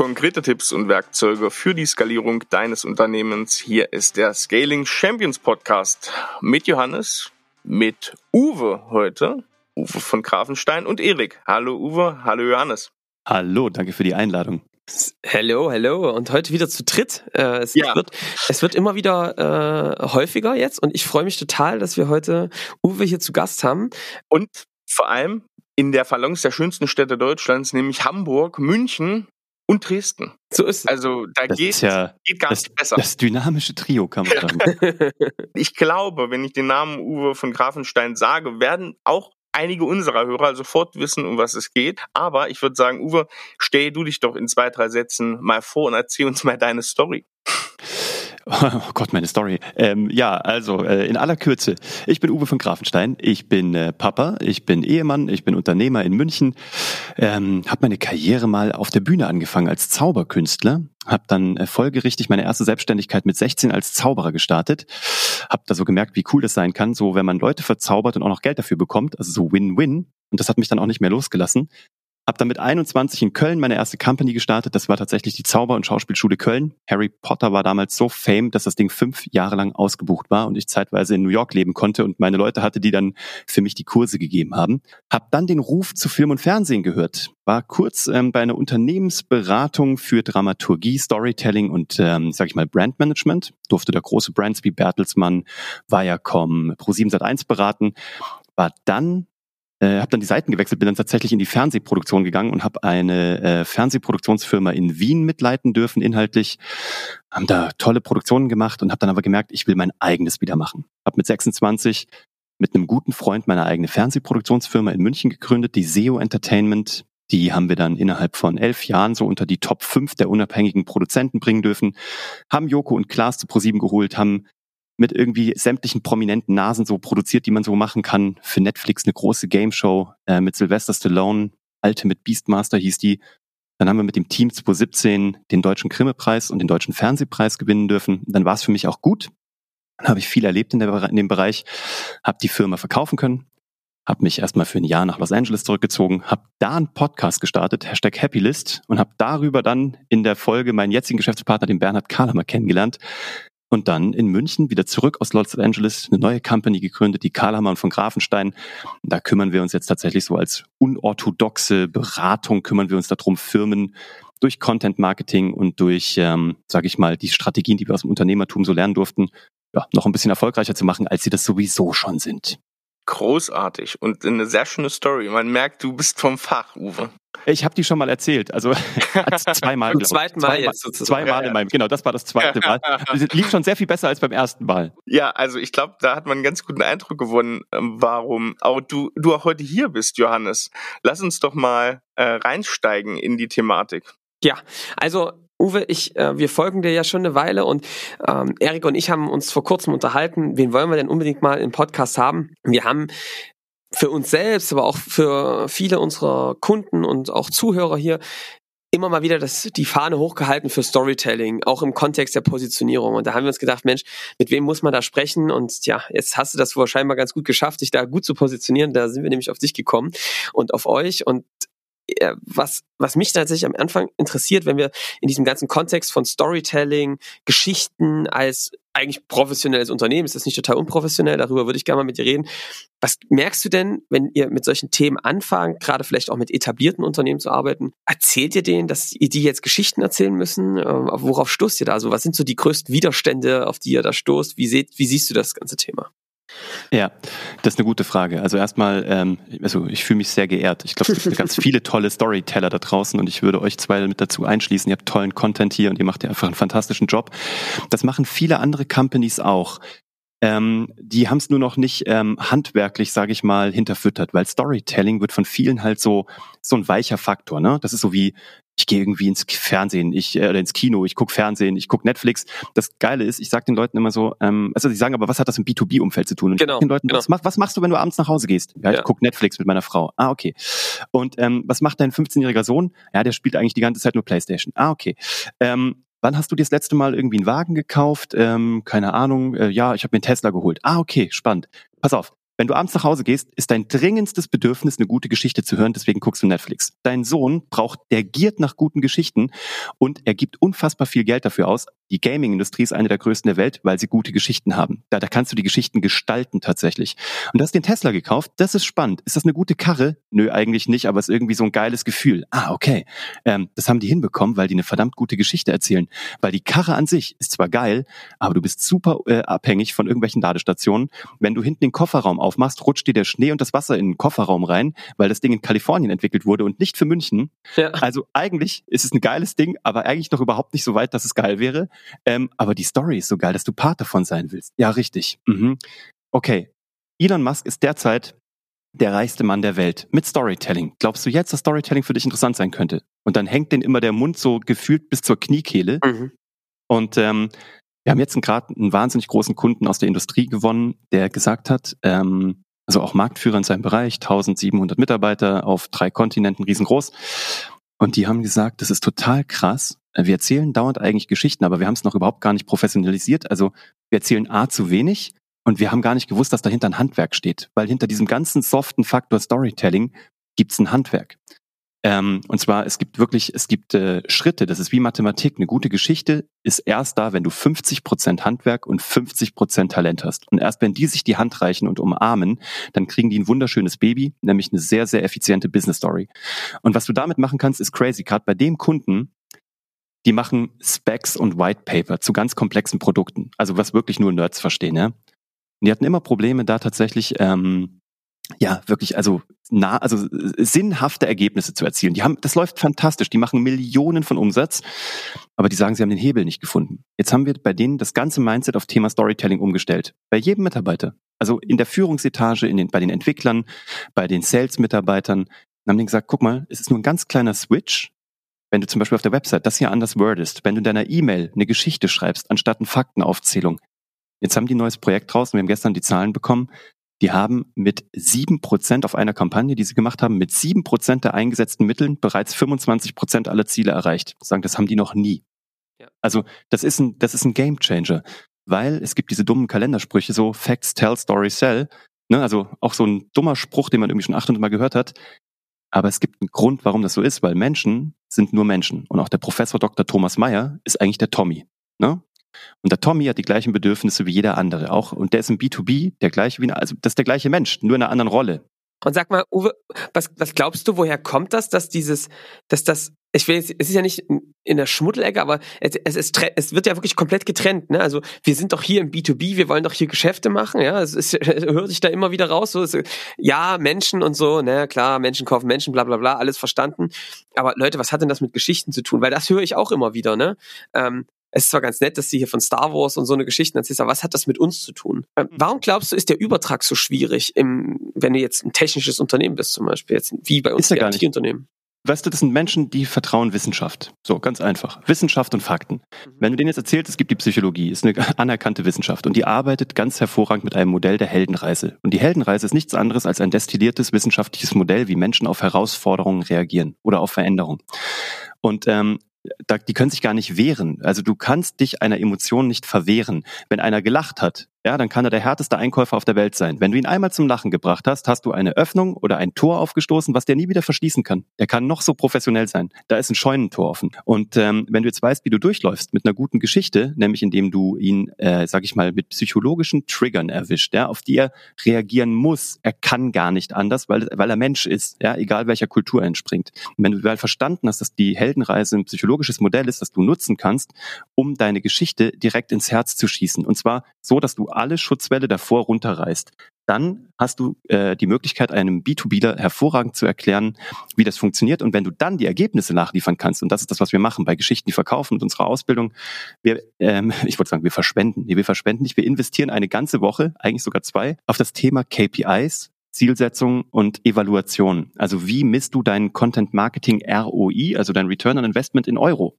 Konkrete Tipps und Werkzeuge für die Skalierung deines Unternehmens. Hier ist der Scaling Champions Podcast mit Johannes, mit Uwe heute, Uwe von Grafenstein und Erik. Hallo Uwe, hallo Johannes. Hallo, danke für die Einladung. Hallo, hallo und heute wieder zu dritt. Äh, es, ja. wird, es wird immer wieder äh, häufiger jetzt und ich freue mich total, dass wir heute Uwe hier zu Gast haben. Und vor allem in der Phalanx der schönsten Städte Deutschlands, nämlich Hamburg, München und Dresden. So ist es. Also da das geht, ja geht gar das, nicht besser. Das dynamische Trio kann man sagen. ich glaube, wenn ich den Namen Uwe von Grafenstein sage, werden auch einige unserer Hörer sofort wissen, um was es geht. Aber ich würde sagen, Uwe, stell du dich doch in zwei, drei Sätzen mal vor und erzähl uns mal deine Story. Oh Gott, meine Story. Ähm, ja, also äh, in aller Kürze. Ich bin Uwe von Grafenstein. Ich bin äh, Papa, ich bin Ehemann, ich bin Unternehmer in München. Ähm, habe meine Karriere mal auf der Bühne angefangen als Zauberkünstler. Habe dann äh, folgerichtig meine erste Selbstständigkeit mit 16 als Zauberer gestartet. Habe da so gemerkt, wie cool das sein kann, so wenn man Leute verzaubert und auch noch Geld dafür bekommt. Also so Win-Win. Und das hat mich dann auch nicht mehr losgelassen. Habe dann mit 21 in Köln meine erste Company gestartet. Das war tatsächlich die Zauber- und Schauspielschule Köln. Harry Potter war damals so fame, dass das Ding fünf Jahre lang ausgebucht war und ich zeitweise in New York leben konnte und meine Leute hatte, die dann für mich die Kurse gegeben haben. Hab dann den Ruf zu Film und Fernsehen gehört. War kurz ähm, bei einer Unternehmensberatung für Dramaturgie, Storytelling und, ähm, sag ich mal, Brandmanagement. Durfte da große Brands wie Bertelsmann, Viacom, Pro7 Sat1 beraten. War dann äh, habe dann die Seiten gewechselt, bin dann tatsächlich in die Fernsehproduktion gegangen und habe eine äh, Fernsehproduktionsfirma in Wien mitleiten dürfen, inhaltlich. Haben da tolle Produktionen gemacht und habe dann aber gemerkt, ich will mein eigenes wieder machen. Habe mit 26 mit einem guten Freund meine eigene Fernsehproduktionsfirma in München gegründet, die SEO Entertainment. Die haben wir dann innerhalb von elf Jahren so unter die Top 5 der unabhängigen Produzenten bringen dürfen, haben Joko und Klaas zu ProSieben geholt, haben mit irgendwie sämtlichen prominenten Nasen so produziert, die man so machen kann. Für Netflix eine große Game Show äh, mit Sylvester Stallone, Ultimate Beastmaster hieß die. Dann haben wir mit dem Team 2017 den deutschen Grimme-Preis und den deutschen Fernsehpreis gewinnen dürfen. Dann war es für mich auch gut. Dann habe ich viel erlebt in, der, in dem Bereich, habe die Firma verkaufen können, habe mich erstmal für ein Jahr nach Los Angeles zurückgezogen, habe da einen Podcast gestartet, Hashtag Happylist, und habe darüber dann in der Folge meinen jetzigen Geschäftspartner, den Bernhard Kahlemer, kennengelernt, und dann in München wieder zurück aus Los Angeles eine neue Company gegründet, die Karlhammer von Grafenstein. Da kümmern wir uns jetzt tatsächlich so als unorthodoxe Beratung, kümmern wir uns darum, Firmen durch Content Marketing und durch, ähm, sage ich mal, die Strategien, die wir aus dem Unternehmertum so lernen durften, ja, noch ein bisschen erfolgreicher zu machen, als sie das sowieso schon sind. Großartig und eine sehr schöne Story. Man merkt, du bist vom Fach, Uwe. Ich habe die schon mal erzählt, also zweimal. Zum zweiten Mal zweimal, jetzt. Zweimal in meinem, genau, das war das zweite Mal. Das lief schon sehr viel besser als beim ersten Mal. Ja, also ich glaube, da hat man einen ganz guten Eindruck gewonnen, ähm, warum auch du, du auch heute hier bist, Johannes. Lass uns doch mal äh, reinsteigen in die Thematik. Ja, also Uwe, ich, äh, wir folgen dir ja schon eine Weile und ähm, Erik und ich haben uns vor kurzem unterhalten, wen wollen wir denn unbedingt mal im Podcast haben? Wir haben für uns selbst, aber auch für viele unserer Kunden und auch Zuhörer hier immer mal wieder das, die Fahne hochgehalten für Storytelling, auch im Kontext der Positionierung. Und da haben wir uns gedacht, Mensch, mit wem muss man da sprechen? Und ja, jetzt hast du das wohl scheinbar ganz gut geschafft, dich da gut zu positionieren. Da sind wir nämlich auf dich gekommen und auf euch. Und was, was mich tatsächlich am Anfang interessiert, wenn wir in diesem ganzen Kontext von Storytelling, Geschichten als eigentlich professionelles Unternehmen, ist das nicht total unprofessionell, darüber würde ich gerne mal mit dir reden. Was merkst du denn, wenn ihr mit solchen Themen anfangt, gerade vielleicht auch mit etablierten Unternehmen zu arbeiten? Erzählt ihr denen, dass ihr die jetzt Geschichten erzählen müssen? Ähm, worauf stoßt ihr da? Also was sind so die größten Widerstände, auf die ihr da stoßt? Wie, seht, wie siehst du das ganze Thema? Ja, das ist eine gute Frage. Also erstmal, ähm, also ich fühle mich sehr geehrt. Ich glaube, es gibt ganz viele tolle Storyteller da draußen und ich würde euch zwei mit dazu einschließen. Ihr habt tollen Content hier und ihr macht ja einfach einen fantastischen Job. Das machen viele andere Companies auch. Ähm, die haben es nur noch nicht ähm, handwerklich, sage ich mal, hinterfüttert, weil Storytelling wird von vielen halt so so ein weicher Faktor. Ne? Das ist so wie ich gehe irgendwie ins Fernsehen, ich äh, oder ins Kino, ich gucke Fernsehen, ich gucke Netflix. Das Geile ist, ich sage den Leuten immer so, ähm, also sie sagen, aber was hat das im B2B-Umfeld zu tun? Und genau, den Leuten, genau. was, mach, was machst du, wenn du abends nach Hause gehst? Ja, Ja. ich gucke Netflix mit meiner Frau. Ah, okay. Und ähm, was macht dein 15-jähriger Sohn? Ja, der spielt eigentlich die ganze Zeit nur Playstation. Ah, okay. Ähm, Wann hast du dir das letzte Mal irgendwie einen Wagen gekauft? Ähm, keine Ahnung. Äh, ja, ich habe mir einen Tesla geholt. Ah, okay, spannend. Pass auf. Wenn du abends nach Hause gehst, ist dein dringendstes Bedürfnis, eine gute Geschichte zu hören, deswegen guckst du Netflix. Dein Sohn braucht, der giert nach guten Geschichten und er gibt unfassbar viel Geld dafür aus. Die Gaming-Industrie ist eine der größten der Welt, weil sie gute Geschichten haben. Da, da kannst du die Geschichten gestalten tatsächlich. Und du hast den Tesla gekauft, das ist spannend. Ist das eine gute Karre? Nö, eigentlich nicht, aber es ist irgendwie so ein geiles Gefühl. Ah, okay. Ähm, das haben die hinbekommen, weil die eine verdammt gute Geschichte erzählen. Weil die Karre an sich ist zwar geil, aber du bist super äh, abhängig von irgendwelchen Ladestationen. Wenn du hinten den Kofferraum aufmachst, rutscht dir der Schnee und das Wasser in den Kofferraum rein, weil das Ding in Kalifornien entwickelt wurde und nicht für München. Ja. Also eigentlich ist es ein geiles Ding, aber eigentlich noch überhaupt nicht so weit, dass es geil wäre. Ähm, aber die Story ist so geil, dass du Part davon sein willst. Ja, richtig. Mhm. Okay. Elon Musk ist derzeit der reichste Mann der Welt mit Storytelling. Glaubst du jetzt, dass Storytelling für dich interessant sein könnte? Und dann hängt den immer der Mund so gefühlt bis zur Kniekehle. Mhm. Und ähm, wir haben jetzt gerade einen wahnsinnig großen Kunden aus der Industrie gewonnen, der gesagt hat, ähm, also auch Marktführer in seinem Bereich, 1700 Mitarbeiter auf drei Kontinenten, riesengroß. Und die haben gesagt, das ist total krass. Wir erzählen dauernd eigentlich Geschichten, aber wir haben es noch überhaupt gar nicht professionalisiert. Also wir erzählen A zu wenig und wir haben gar nicht gewusst, dass dahinter ein Handwerk steht. Weil hinter diesem ganzen soften Faktor Storytelling gibt es ein Handwerk. Ähm, und zwar, es gibt wirklich, es gibt äh, Schritte, das ist wie Mathematik. Eine gute Geschichte ist erst da, wenn du 50 Prozent Handwerk und 50 Prozent Talent hast. Und erst wenn die sich die Hand reichen und umarmen, dann kriegen die ein wunderschönes Baby, nämlich eine sehr, sehr effiziente Business Story. Und was du damit machen kannst, ist crazy. Gerade bei dem Kunden, die machen Specs und White Paper zu ganz komplexen Produkten. Also was wirklich nur Nerds verstehen, ja. Und die hatten immer Probleme, da tatsächlich ähm, ja, wirklich, also nah, also sinnhafte Ergebnisse zu erzielen. Die haben, das läuft fantastisch. Die machen Millionen von Umsatz, aber die sagen, sie haben den Hebel nicht gefunden. Jetzt haben wir bei denen das ganze Mindset auf Thema Storytelling umgestellt. Bei jedem Mitarbeiter. Also in der Führungsetage, in den, bei den Entwicklern, bei den Sales-Mitarbeitern. haben die gesagt, guck mal, es ist nur ein ganz kleiner Switch. Wenn du zum Beispiel auf der Website das hier anders wordest, wenn du in deiner E-Mail eine Geschichte schreibst, anstatt eine Faktenaufzählung. Jetzt haben die ein neues Projekt draußen, wir haben gestern die Zahlen bekommen die haben mit sieben Prozent auf einer Kampagne, die sie gemacht haben, mit sieben Prozent der eingesetzten Mitteln bereits 25 Prozent aller Ziele erreicht. Sagen, das haben die noch nie. Ja. Also das ist ein, das ist ein Game Changer, weil es gibt diese dummen Kalendersprüche so Facts tell, Story sell. Ne? Also auch so ein dummer Spruch, den man irgendwie schon 800 Mal gehört hat. Aber es gibt einen Grund, warum das so ist, weil Menschen sind nur Menschen. Und auch der Professor Dr. Thomas Mayer ist eigentlich der Tommy. Ne? Und der Tommy hat die gleichen Bedürfnisse wie jeder andere auch. Und der ist im B2B der gleiche wie, also das ist der gleiche Mensch, nur in einer anderen Rolle. Und sag mal, Uwe, was, was glaubst du, woher kommt das, dass dieses, dass das, ich will jetzt, es ist ja nicht in der Schmuddelecke, aber es, es, ist, es wird ja wirklich komplett getrennt, ne? Also wir sind doch hier im B2B, wir wollen doch hier Geschäfte machen, ja. Es ist, hört sich da immer wieder raus, so, es, ja, Menschen und so, ne, klar, Menschen kaufen Menschen, bla bla bla, alles verstanden. Aber Leute, was hat denn das mit Geschichten zu tun? Weil das höre ich auch immer wieder, ne? Ähm, es ist zwar ganz nett, dass sie hier von Star Wars und so eine Geschichten erzählst, aber was hat das mit uns zu tun? Ähm, mhm. Warum glaubst du, ist der Übertrag so schwierig, im, wenn du jetzt ein technisches Unternehmen bist zum Beispiel, jetzt wie bei uns IT-Unternehmen? Weißt du, das sind Menschen, die vertrauen Wissenschaft. So, ganz einfach. Wissenschaft und Fakten. Mhm. Wenn du denen jetzt erzählst, es gibt die Psychologie, ist eine anerkannte Wissenschaft und die arbeitet ganz hervorragend mit einem Modell der Heldenreise. Und die Heldenreise ist nichts anderes als ein destilliertes wissenschaftliches Modell, wie Menschen auf Herausforderungen reagieren oder auf Veränderungen. Und ähm, da, die können sich gar nicht wehren. Also du kannst dich einer Emotion nicht verwehren. Wenn einer gelacht hat, ja, dann kann er der härteste Einkäufer auf der Welt sein. Wenn du ihn einmal zum Lachen gebracht hast, hast du eine Öffnung oder ein Tor aufgestoßen, was der nie wieder verschließen kann. Der kann noch so professionell sein. Da ist ein Scheunentor offen. Und ähm, wenn du jetzt weißt, wie du durchläufst mit einer guten Geschichte, nämlich indem du ihn, äh, sag ich mal, mit psychologischen Triggern erwischt, ja, auf die er reagieren muss. Er kann gar nicht anders, weil, weil er Mensch ist, ja, egal welcher Kultur er entspringt. Und wenn du mal verstanden hast, dass die Heldenreise ein psychologisches Modell ist, das du nutzen kannst, um deine Geschichte direkt ins Herz zu schießen. Und zwar so, dass du alle Schutzwelle davor runterreißt, dann hast du äh, die Möglichkeit, einem B2Bler hervorragend zu erklären, wie das funktioniert. Und wenn du dann die Ergebnisse nachliefern kannst, und das ist das, was wir machen bei Geschichten, die verkaufen mit unserer Ausbildung, wir, ähm, ich wollte sagen, wir verschwenden. Nee, wir verschwenden nicht. Wir investieren eine ganze Woche, eigentlich sogar zwei, auf das Thema KPIs, Zielsetzung und Evaluation. Also wie misst du deinen Content Marketing ROI, also dein Return on Investment in Euro?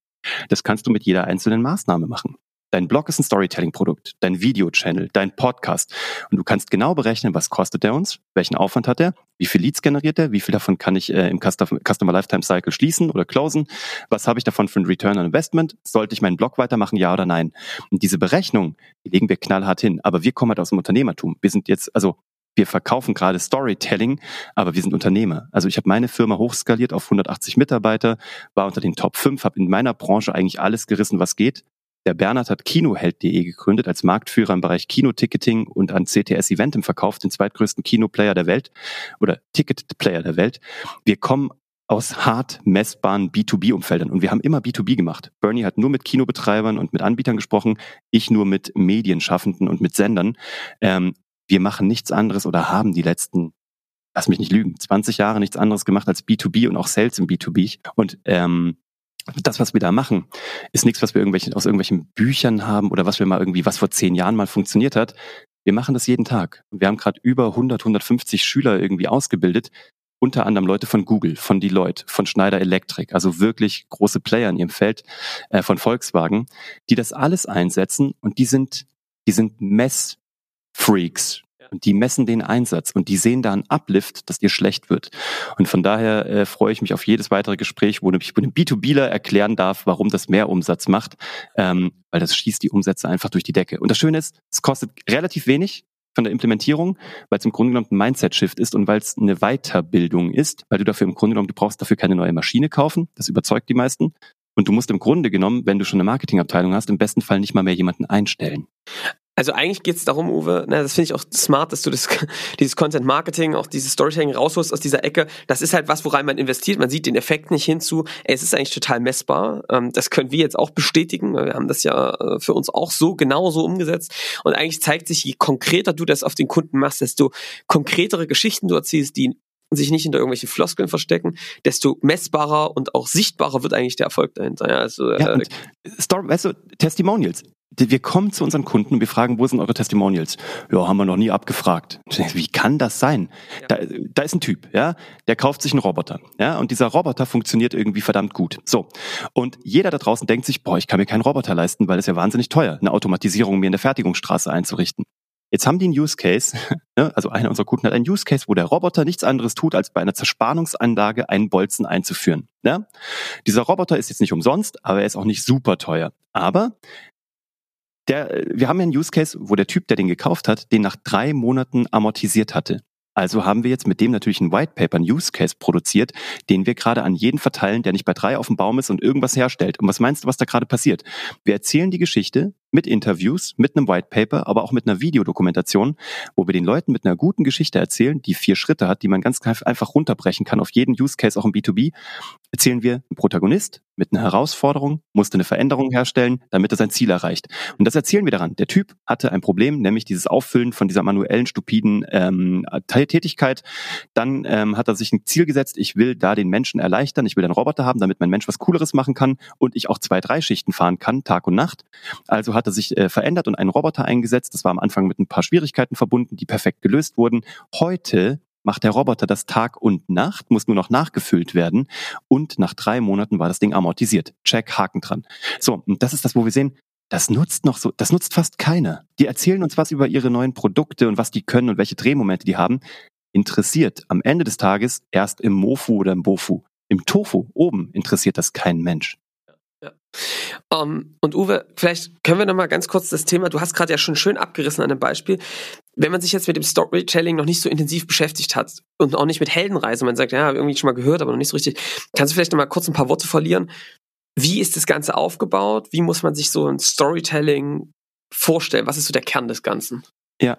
Das kannst du mit jeder einzelnen Maßnahme machen. Dein Blog ist ein Storytelling-Produkt, dein Video-Channel, dein Podcast. Und du kannst genau berechnen, was kostet der uns, welchen Aufwand hat er, wie viel Leads generiert er, wie viel davon kann ich äh, im Customer Lifetime Cycle schließen oder closen, was habe ich davon für ein Return on Investment, sollte ich meinen Blog weitermachen, ja oder nein. Und diese Berechnung, die legen wir knallhart hin. Aber wir kommen halt aus dem Unternehmertum. Wir sind jetzt, also wir verkaufen gerade Storytelling, aber wir sind Unternehmer. Also ich habe meine Firma hochskaliert auf 180 Mitarbeiter, war unter den Top 5, habe in meiner Branche eigentlich alles gerissen, was geht. Der Bernhard hat Kinoheld.de gegründet als Marktführer im Bereich Kinoticketing und an CTS Eventim verkauft, den zweitgrößten Kinoplayer der Welt oder Ticketplayer der Welt. Wir kommen aus hart messbaren B2B-Umfeldern. Und wir haben immer B2B gemacht. Bernie hat nur mit Kinobetreibern und mit Anbietern gesprochen, ich nur mit Medienschaffenden und mit Sendern. Ähm, wir machen nichts anderes oder haben die letzten, lass mich nicht lügen, 20 Jahre nichts anderes gemacht als B2B und auch Sales im B2B. Und ähm, das, was wir da machen, ist nichts, was wir irgendwelchen, aus irgendwelchen Büchern haben oder was wir mal irgendwie, was vor zehn Jahren mal funktioniert hat. Wir machen das jeden Tag. Wir haben gerade über 100, 150 Schüler irgendwie ausgebildet, unter anderem Leute von Google, von Deloitte, von Schneider Electric, also wirklich große Player in ihrem Feld, äh, von Volkswagen, die das alles einsetzen und die sind, die sind Messfreaks. Und die messen den Einsatz und die sehen da einen Uplift, dass dir schlecht wird. Und von daher äh, freue ich mich auf jedes weitere Gespräch, wo ich einem B2Bler erklären darf, warum das mehr Umsatz macht, ähm, weil das schießt die Umsätze einfach durch die Decke. Und das Schöne ist, es kostet relativ wenig von der Implementierung, weil es im Grunde genommen ein Mindset-Shift ist und weil es eine Weiterbildung ist, weil du dafür im Grunde genommen, du brauchst dafür keine neue Maschine kaufen, das überzeugt die meisten. Und du musst im Grunde genommen, wenn du schon eine Marketingabteilung hast, im besten Fall nicht mal mehr jemanden einstellen. Also eigentlich geht es darum, Uwe, na, das finde ich auch smart, dass du das, dieses Content Marketing, auch dieses Storytelling rausholst aus dieser Ecke. Das ist halt was, worein man investiert. Man sieht den Effekt nicht hinzu. Ey, es ist eigentlich total messbar. Ähm, das können wir jetzt auch bestätigen. Wir haben das ja äh, für uns auch so genauso umgesetzt. Und eigentlich zeigt sich, je konkreter du das auf den Kunden machst, desto konkretere Geschichten du erzählst, die sich nicht hinter irgendwelchen Floskeln verstecken, desto messbarer und auch sichtbarer wird eigentlich der Erfolg dahinter. Ja, also, ja, äh, Story, weißt du, Testimonials wir kommen zu unseren Kunden und wir fragen, wo sind eure Testimonials? Ja, haben wir noch nie abgefragt. Wie kann das sein? Ja. Da, da ist ein Typ, ja, der kauft sich einen Roboter, ja, und dieser Roboter funktioniert irgendwie verdammt gut. So. Und jeder da draußen denkt sich, boah, ich kann mir keinen Roboter leisten, weil es ja wahnsinnig teuer, eine Automatisierung mir in der Fertigungsstraße einzurichten. Jetzt haben die einen Use Case, ne, also einer unserer Kunden hat einen Use Case, wo der Roboter nichts anderes tut, als bei einer Zerspannungsanlage einen Bolzen einzuführen. Ne? Dieser Roboter ist jetzt nicht umsonst, aber er ist auch nicht super teuer. Aber der, wir haben ja einen Use Case, wo der Typ, der den gekauft hat, den nach drei Monaten amortisiert hatte. Also haben wir jetzt mit dem natürlich einen White Paper, einen Use Case produziert, den wir gerade an jeden verteilen, der nicht bei drei auf dem Baum ist und irgendwas herstellt. Und was meinst du, was da gerade passiert? Wir erzählen die Geschichte mit Interviews, mit einem White Paper, aber auch mit einer Videodokumentation, wo wir den Leuten mit einer guten Geschichte erzählen, die vier Schritte hat, die man ganz einfach runterbrechen kann auf jeden Use Case, auch im B2B, erzählen wir, ein Protagonist mit einer Herausforderung musste eine Veränderung herstellen, damit er sein Ziel erreicht. Und das erzählen wir daran. Der Typ hatte ein Problem, nämlich dieses Auffüllen von dieser manuellen, stupiden ähm, Tätigkeit. Dann ähm, hat er sich ein Ziel gesetzt, ich will da den Menschen erleichtern, ich will einen Roboter haben, damit mein Mensch was Cooleres machen kann und ich auch zwei, drei Schichten fahren kann, Tag und Nacht. Also hat er sich äh, verändert und einen Roboter eingesetzt. Das war am Anfang mit ein paar Schwierigkeiten verbunden, die perfekt gelöst wurden. Heute macht der Roboter das Tag und Nacht, muss nur noch nachgefüllt werden und nach drei Monaten war das Ding amortisiert. Check, Haken dran. So, und das ist das, wo wir sehen, das nutzt noch so, das nutzt fast keiner. Die erzählen uns was über ihre neuen Produkte und was die können und welche Drehmomente die haben. Interessiert am Ende des Tages erst im Mofu oder im Bofu. Im Tofu oben interessiert das kein Mensch. Ja. Um, ähm, und Uwe, vielleicht können wir noch mal ganz kurz das Thema, du hast gerade ja schon schön abgerissen an einem Beispiel. Wenn man sich jetzt mit dem Storytelling noch nicht so intensiv beschäftigt hat und auch nicht mit Heldenreise, man sagt, ja, irgendwie schon mal gehört, aber noch nicht so richtig, kannst du vielleicht noch mal kurz ein paar Worte verlieren? Wie ist das Ganze aufgebaut? Wie muss man sich so ein Storytelling vorstellen? Was ist so der Kern des Ganzen? Ja,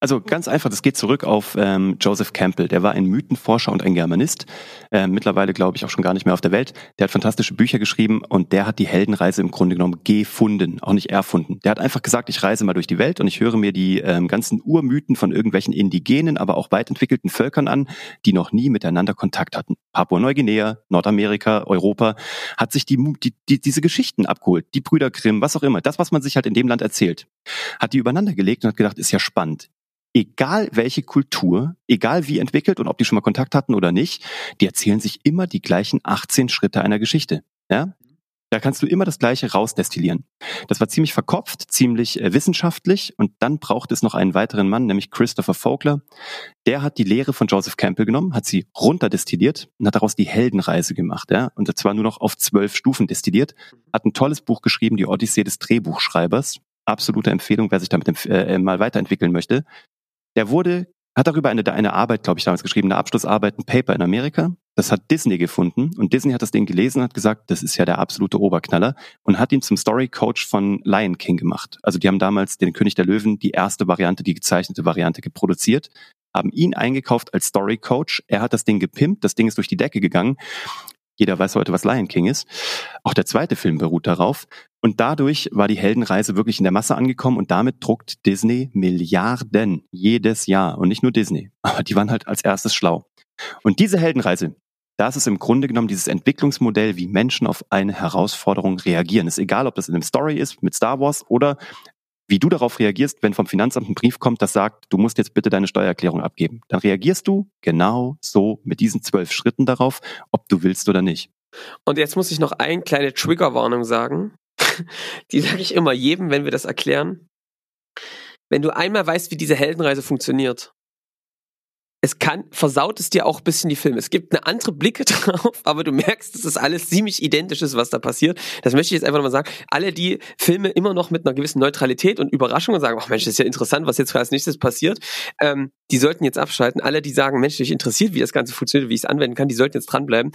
also ganz einfach, das geht zurück auf ähm, Joseph Campbell. Der war ein Mythenforscher und ein Germanist. Äh, mittlerweile glaube ich auch schon gar nicht mehr auf der Welt. Der hat fantastische Bücher geschrieben und der hat die Heldenreise im Grunde genommen gefunden, auch nicht erfunden. Der hat einfach gesagt, ich reise mal durch die Welt und ich höre mir die ähm, ganzen Urmythen von irgendwelchen indigenen, aber auch weit entwickelten Völkern an, die noch nie miteinander Kontakt hatten. Papua-Neuguinea, Nordamerika, Europa, hat sich die, die, die, diese Geschichten abgeholt. Die Brüder Grimm, was auch immer. Das, was man sich halt in dem Land erzählt. Hat die übereinander gelegt und hat gedacht, ist ja spannend egal welche Kultur, egal wie entwickelt und ob die schon mal Kontakt hatten oder nicht, die erzählen sich immer die gleichen 18 Schritte einer Geschichte. Ja? Da kannst du immer das Gleiche rausdestillieren. Das war ziemlich verkopft, ziemlich äh, wissenschaftlich und dann braucht es noch einen weiteren Mann, nämlich Christopher Vogler. Der hat die Lehre von Joseph Campbell genommen, hat sie runterdestilliert und hat daraus die Heldenreise gemacht. Ja? Und zwar nur noch auf zwölf Stufen destilliert. Hat ein tolles Buch geschrieben, die Odyssee des Drehbuchschreibers. Absolute Empfehlung, wer sich damit äh, mal weiterentwickeln möchte. Der wurde hat darüber eine, eine Arbeit, glaube ich, damals geschrieben, eine Abschlussarbeit, ein Paper in Amerika. Das hat Disney gefunden und Disney hat das Ding gelesen hat gesagt, das ist ja der absolute Oberknaller und hat ihn zum Story Coach von Lion King gemacht. Also die haben damals den König der Löwen, die erste Variante, die gezeichnete Variante geproduziert, haben ihn eingekauft als Story Coach. Er hat das Ding gepimpt, das Ding ist durch die Decke gegangen. Jeder weiß heute, was Lion King ist. Auch der zweite Film beruht darauf. Und dadurch war die Heldenreise wirklich in der Masse angekommen und damit druckt Disney Milliarden jedes Jahr. Und nicht nur Disney, aber die waren halt als erstes schlau. Und diese Heldenreise, das ist im Grunde genommen dieses Entwicklungsmodell, wie Menschen auf eine Herausforderung reagieren. Ist egal, ob das in einem Story ist mit Star Wars oder wie du darauf reagierst, wenn vom Finanzamt ein Brief kommt, das sagt, du musst jetzt bitte deine Steuererklärung abgeben. Dann reagierst du genau so mit diesen zwölf Schritten darauf, ob du willst oder nicht. Und jetzt muss ich noch eine kleine Triggerwarnung sagen. Die sage ich immer jedem, wenn wir das erklären. Wenn du einmal weißt, wie diese Heldenreise funktioniert, es kann, versaut es dir auch ein bisschen die Filme. Es gibt eine andere Blicke drauf, aber du merkst, dass das alles ziemlich identisch ist, was da passiert. Das möchte ich jetzt einfach nochmal sagen. Alle, die Filme immer noch mit einer gewissen Neutralität und Überraschung und sagen, ach Mensch, das ist ja interessant, was jetzt als nächstes passiert, ähm, die sollten jetzt abschalten. Alle, die sagen, Mensch, mich interessiert, wie das Ganze funktioniert, wie ich es anwenden kann, die sollten jetzt dranbleiben.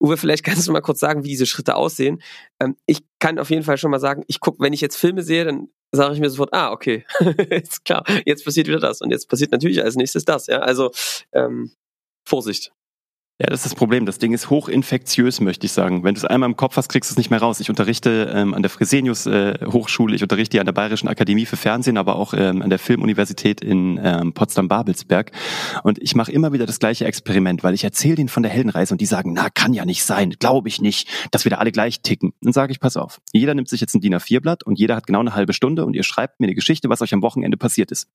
Uwe, vielleicht kannst du mal kurz sagen, wie diese Schritte aussehen. Ähm, ich kann auf jeden Fall schon mal sagen, ich gucke, wenn ich jetzt Filme sehe, dann sage ich mir sofort, ah, okay, ist klar, jetzt passiert wieder das und jetzt passiert natürlich als nächstes das, ja. Also ähm, Vorsicht. Ja, das ist das Problem. Das Ding ist hochinfektiös, möchte ich sagen. Wenn du es einmal im Kopf hast, kriegst du es nicht mehr raus. Ich unterrichte ähm, an der Fresenius äh, Hochschule, ich unterrichte an der Bayerischen Akademie für Fernsehen, aber auch ähm, an der Filmuniversität in ähm, Potsdam-Babelsberg. Und ich mache immer wieder das gleiche Experiment, weil ich erzähle denen von der Heldenreise und die sagen, na, kann ja nicht sein, glaube ich nicht, dass wir da alle gleich ticken. Dann sage ich, pass auf, jeder nimmt sich jetzt ein DIN A4-Blatt und jeder hat genau eine halbe Stunde und ihr schreibt mir eine Geschichte, was euch am Wochenende passiert ist.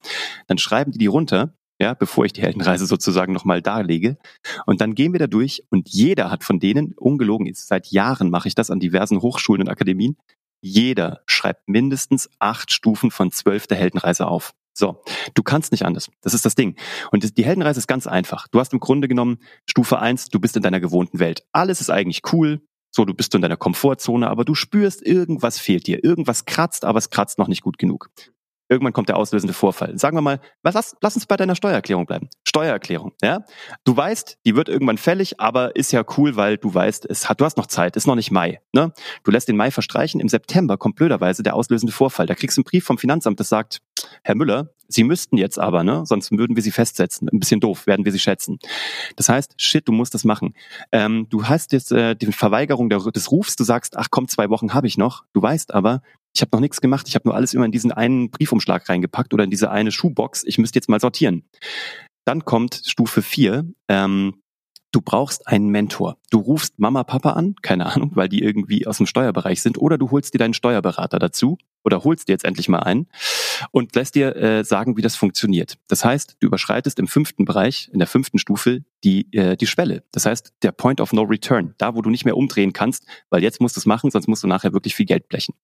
Dann schreiben die die runter ja, bevor ich die Heldenreise sozusagen nochmal darlege. Und dann gehen wir da durch und jeder hat von denen, ungelogen ist, seit Jahren mache ich das an diversen Hochschulen und Akademien, jeder schreibt mindestens acht Stufen von zwölf der Heldenreise auf. So, du kannst nicht anders. Das ist das Ding. Und die Heldenreise ist ganz einfach. Du hast im Grunde genommen Stufe eins, du bist in deiner gewohnten Welt. Alles ist eigentlich cool. So, du bist in deiner Komfortzone, aber du spürst, irgendwas fehlt dir. Irgendwas kratzt, aber es kratzt noch nicht gut genug. Irgendwann kommt der auslösende Vorfall. Sagen wir mal, was, lass, lass uns bei deiner Steuererklärung bleiben. Steuererklärung, ja? Du weißt, die wird irgendwann fällig, aber ist ja cool, weil du weißt, es hat, du hast noch Zeit, ist noch nicht Mai, ne? Du lässt den Mai verstreichen, im September kommt blöderweise der auslösende Vorfall. Da kriegst du einen Brief vom Finanzamt, das sagt, Herr Müller, Sie müssten jetzt aber, ne? Sonst würden wir Sie festsetzen. Ein bisschen doof, werden wir Sie schätzen. Das heißt, shit, du musst das machen. Ähm, du hast jetzt äh, die Verweigerung der, des Rufs, du sagst, ach komm, zwei Wochen habe ich noch. Du weißt aber, ich habe noch nichts gemacht, ich habe nur alles immer in diesen einen Briefumschlag reingepackt oder in diese eine Schuhbox, ich müsste jetzt mal sortieren. Dann kommt Stufe 4, ähm, du brauchst einen Mentor. Du rufst Mama, Papa an, keine Ahnung, weil die irgendwie aus dem Steuerbereich sind, oder du holst dir deinen Steuerberater dazu oder holst dir jetzt endlich mal einen und lässt dir äh, sagen, wie das funktioniert. Das heißt, du überschreitest im fünften Bereich, in der fünften Stufe, die, äh, die Schwelle. Das heißt, der Point of No Return, da wo du nicht mehr umdrehen kannst, weil jetzt musst du es machen, sonst musst du nachher wirklich viel Geld blechen.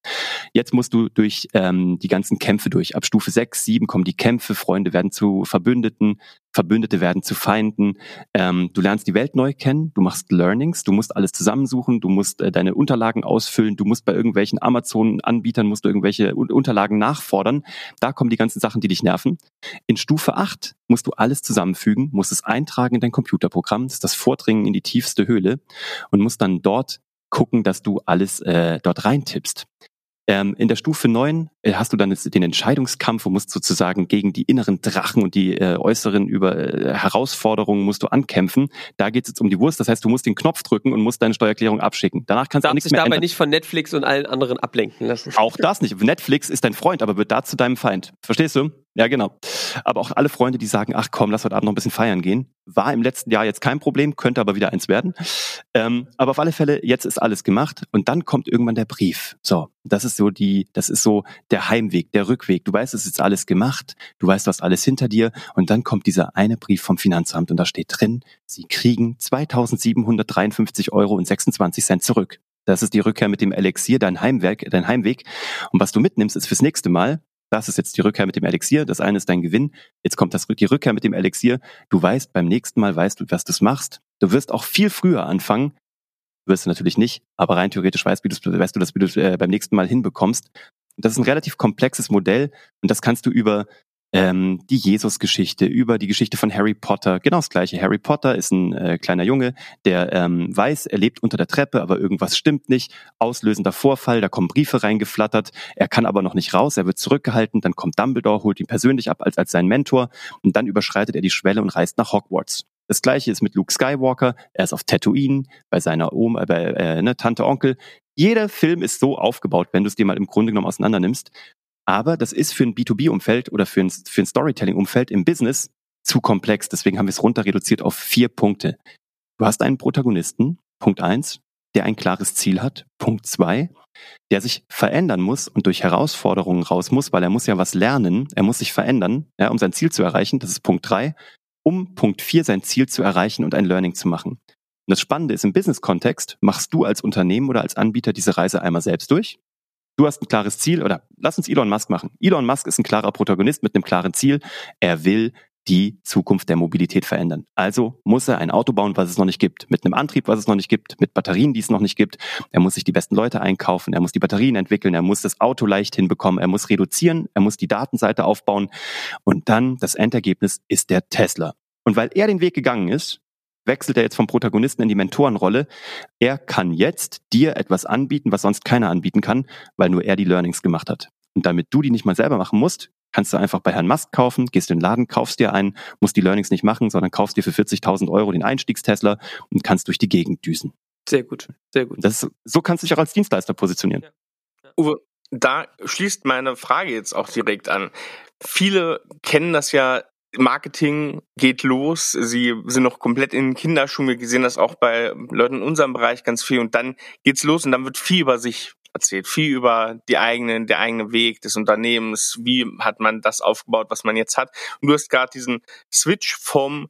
Jetzt musst du durch ähm, die ganzen Kämpfe durch. Ab Stufe 6, 7 kommen die Kämpfe, Freunde werden zu Verbündeten, Verbündete werden zu Feinden. Ähm, du lernst die Welt neu kennen, du machst Learnings, du musst alles zusammensuchen, du musst äh, deine Unterlagen ausfüllen, du musst bei irgendwelchen Amazon-Anbietern musst du irgendwelche Unterlagen nachfordern. Da kommen die ganzen Sachen, die dich nerven. In Stufe 8 musst du alles zusammenfügen, musst es eintragen in dein Computerprogramm, das ist das Vordringen in die tiefste Höhle und musst dann dort gucken, dass du alles äh, dort reintippst. Ähm, in der Stufe 9 äh, hast du dann den Entscheidungskampf und musst sozusagen gegen die inneren Drachen und die äh, äußeren über äh, Herausforderungen musst du ankämpfen. Da geht es jetzt um die Wurst. Das heißt, du musst den Knopf drücken und musst deine Steuererklärung abschicken. Danach kannst du auch nichts mehr dabei ändern. nicht von Netflix und allen anderen ablenken lassen. Auch das nicht. Netflix ist dein Freund, aber wird da zu deinem Feind. Verstehst du? Ja, genau. Aber auch alle Freunde, die sagen, ach komm, lass heute Abend noch ein bisschen feiern gehen, war im letzten Jahr jetzt kein Problem, könnte aber wieder eins werden. Ähm, aber auf alle Fälle, jetzt ist alles gemacht und dann kommt irgendwann der Brief. So, das ist so die, das ist so der Heimweg, der Rückweg. Du weißt, es ist alles gemacht, du weißt, du hast alles hinter dir und dann kommt dieser eine Brief vom Finanzamt und da steht drin, Sie kriegen 2.753 Euro und 26 Cent zurück. Das ist die Rückkehr mit dem Elixier, dein Heimweg, dein Heimweg. Und was du mitnimmst, ist fürs nächste Mal, das ist jetzt die Rückkehr mit dem Elixier, das eine ist dein Gewinn, jetzt kommt das, die Rückkehr mit dem Elixier. Du weißt, beim nächsten Mal weißt du, was du machst. Du wirst auch viel früher anfangen, wirst du natürlich nicht, aber rein theoretisch weißt, wie du, weißt du das, wie du äh, beim nächsten Mal hinbekommst. Das ist ein relativ komplexes Modell und das kannst du über ähm, die Jesus-Geschichte, über die Geschichte von Harry Potter. Genau das gleiche. Harry Potter ist ein äh, kleiner Junge, der ähm, weiß, er lebt unter der Treppe, aber irgendwas stimmt nicht. Auslösender Vorfall, da kommen Briefe reingeflattert. Er kann aber noch nicht raus, er wird zurückgehalten. Dann kommt Dumbledore, holt ihn persönlich ab als, als sein Mentor und dann überschreitet er die Schwelle und reist nach Hogwarts. Das gleiche ist mit Luke Skywalker. Er ist auf Tatooine bei seiner Oma, bei äh, ne, Tante Onkel. Jeder Film ist so aufgebaut, wenn du es dir mal im Grunde genommen auseinander nimmst. Aber das ist für ein B2B-Umfeld oder für ein, für ein Storytelling-Umfeld im Business zu komplex. Deswegen haben wir es runter reduziert auf vier Punkte. Du hast einen Protagonisten, Punkt eins, der ein klares Ziel hat, Punkt zwei, der sich verändern muss und durch Herausforderungen raus muss, weil er muss ja was lernen, er muss sich verändern, ja, um sein Ziel zu erreichen, das ist Punkt drei, um Punkt vier sein Ziel zu erreichen und ein Learning zu machen. Und das Spannende ist, im Business-Kontext machst du als Unternehmen oder als Anbieter diese Reise einmal selbst durch Du hast ein klares Ziel oder lass uns Elon Musk machen. Elon Musk ist ein klarer Protagonist mit einem klaren Ziel. Er will die Zukunft der Mobilität verändern. Also muss er ein Auto bauen, was es noch nicht gibt, mit einem Antrieb, was es noch nicht gibt, mit Batterien, die es noch nicht gibt. Er muss sich die besten Leute einkaufen, er muss die Batterien entwickeln, er muss das Auto leicht hinbekommen, er muss reduzieren, er muss die Datenseite aufbauen und dann das Endergebnis ist der Tesla. Und weil er den Weg gegangen ist, wechselt er jetzt vom Protagonisten in die Mentorenrolle. Er kann jetzt dir etwas anbieten, was sonst keiner anbieten kann, weil nur er die Learnings gemacht hat. Und damit du die nicht mal selber machen musst, kannst du einfach bei Herrn Musk kaufen, gehst in den Laden, kaufst dir einen, musst die Learnings nicht machen, sondern kaufst dir für 40.000 Euro den Einstiegstesla und kannst durch die Gegend düsen. Sehr gut, sehr gut. Das, so kannst du dich auch als Dienstleister positionieren. Ja. Ja. Uwe, da schließt meine Frage jetzt auch direkt an. Viele kennen das ja Marketing geht los. Sie sind noch komplett in Kinderschuhen. Wir sehen das auch bei Leuten in unserem Bereich ganz viel. Und dann geht's los und dann wird viel über sich erzählt, viel über die eigenen, der eigene Weg des Unternehmens. Wie hat man das aufgebaut, was man jetzt hat? Und du hast gerade diesen Switch vom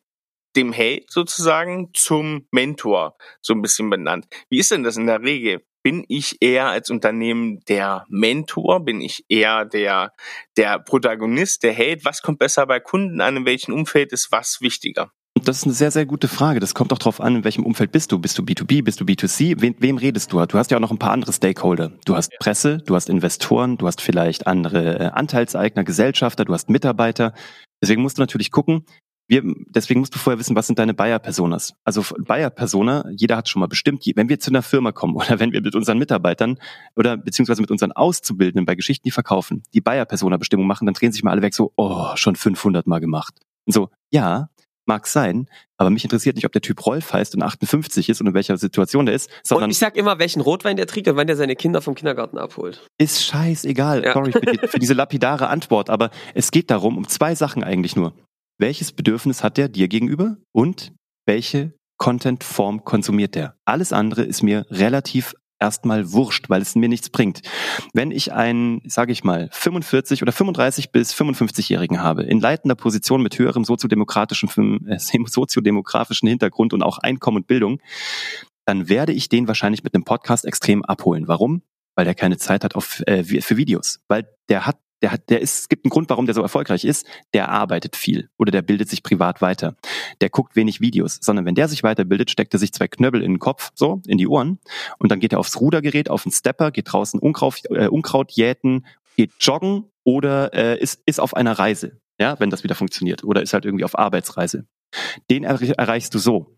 dem Hate sozusagen zum Mentor so ein bisschen benannt. Wie ist denn das in der Regel? Bin ich eher als Unternehmen der Mentor? Bin ich eher der, der Protagonist, der Held? Was kommt besser bei Kunden an? In welchem Umfeld ist was wichtiger? Das ist eine sehr, sehr gute Frage. Das kommt auch darauf an, in welchem Umfeld bist du. Bist du B2B, bist du B2C? Wem, wem redest du? Du hast ja auch noch ein paar andere Stakeholder. Du hast Presse, du hast Investoren, du hast vielleicht andere äh, Anteilseigner, Gesellschafter, du hast Mitarbeiter. Deswegen musst du natürlich gucken, wir, deswegen musst du vorher wissen, was sind deine Buyer-Personas. Also Buyer-Persona, jeder hat schon mal bestimmt, wenn wir zu einer Firma kommen oder wenn wir mit unseren Mitarbeitern oder beziehungsweise mit unseren Auszubildenden bei Geschichten, die verkaufen, die Buyer-Persona-Bestimmung machen, dann drehen sich mal alle weg so, oh, schon 500 Mal gemacht. Und so, ja, mag sein, aber mich interessiert nicht, ob der Typ Rolf heißt und 58 ist und in welcher Situation der ist, sondern... Und ich sag immer, welchen Rotwein der trinkt und wann der seine Kinder vom Kindergarten abholt. Ist scheißegal. Ja. Sorry für, die, für diese lapidare Antwort, aber es geht darum, um zwei Sachen eigentlich nur welches Bedürfnis hat der dir gegenüber und welche Content-Form konsumiert der. Alles andere ist mir relativ erstmal wurscht, weil es mir nichts bringt. Wenn ich einen, sage ich mal, 45 oder 35 bis 55-Jährigen habe, in leitender Position mit höherem soziodemokratischen, äh, soziodemografischen Hintergrund und auch Einkommen und Bildung, dann werde ich den wahrscheinlich mit einem Podcast extrem abholen. Warum? Weil der keine Zeit hat auf, äh, für Videos. Weil der hat der hat, der ist, es gibt einen Grund, warum der so erfolgreich ist. Der arbeitet viel oder der bildet sich privat weiter. Der guckt wenig Videos, sondern wenn der sich weiterbildet, steckt er sich zwei Knöbel in den Kopf, so, in die Ohren und dann geht er aufs Rudergerät, auf den Stepper, geht draußen Unkraut, äh, Unkraut jäten, geht joggen oder äh, ist, ist auf einer Reise, ja, wenn das wieder funktioniert oder ist halt irgendwie auf Arbeitsreise. Den erreichst du so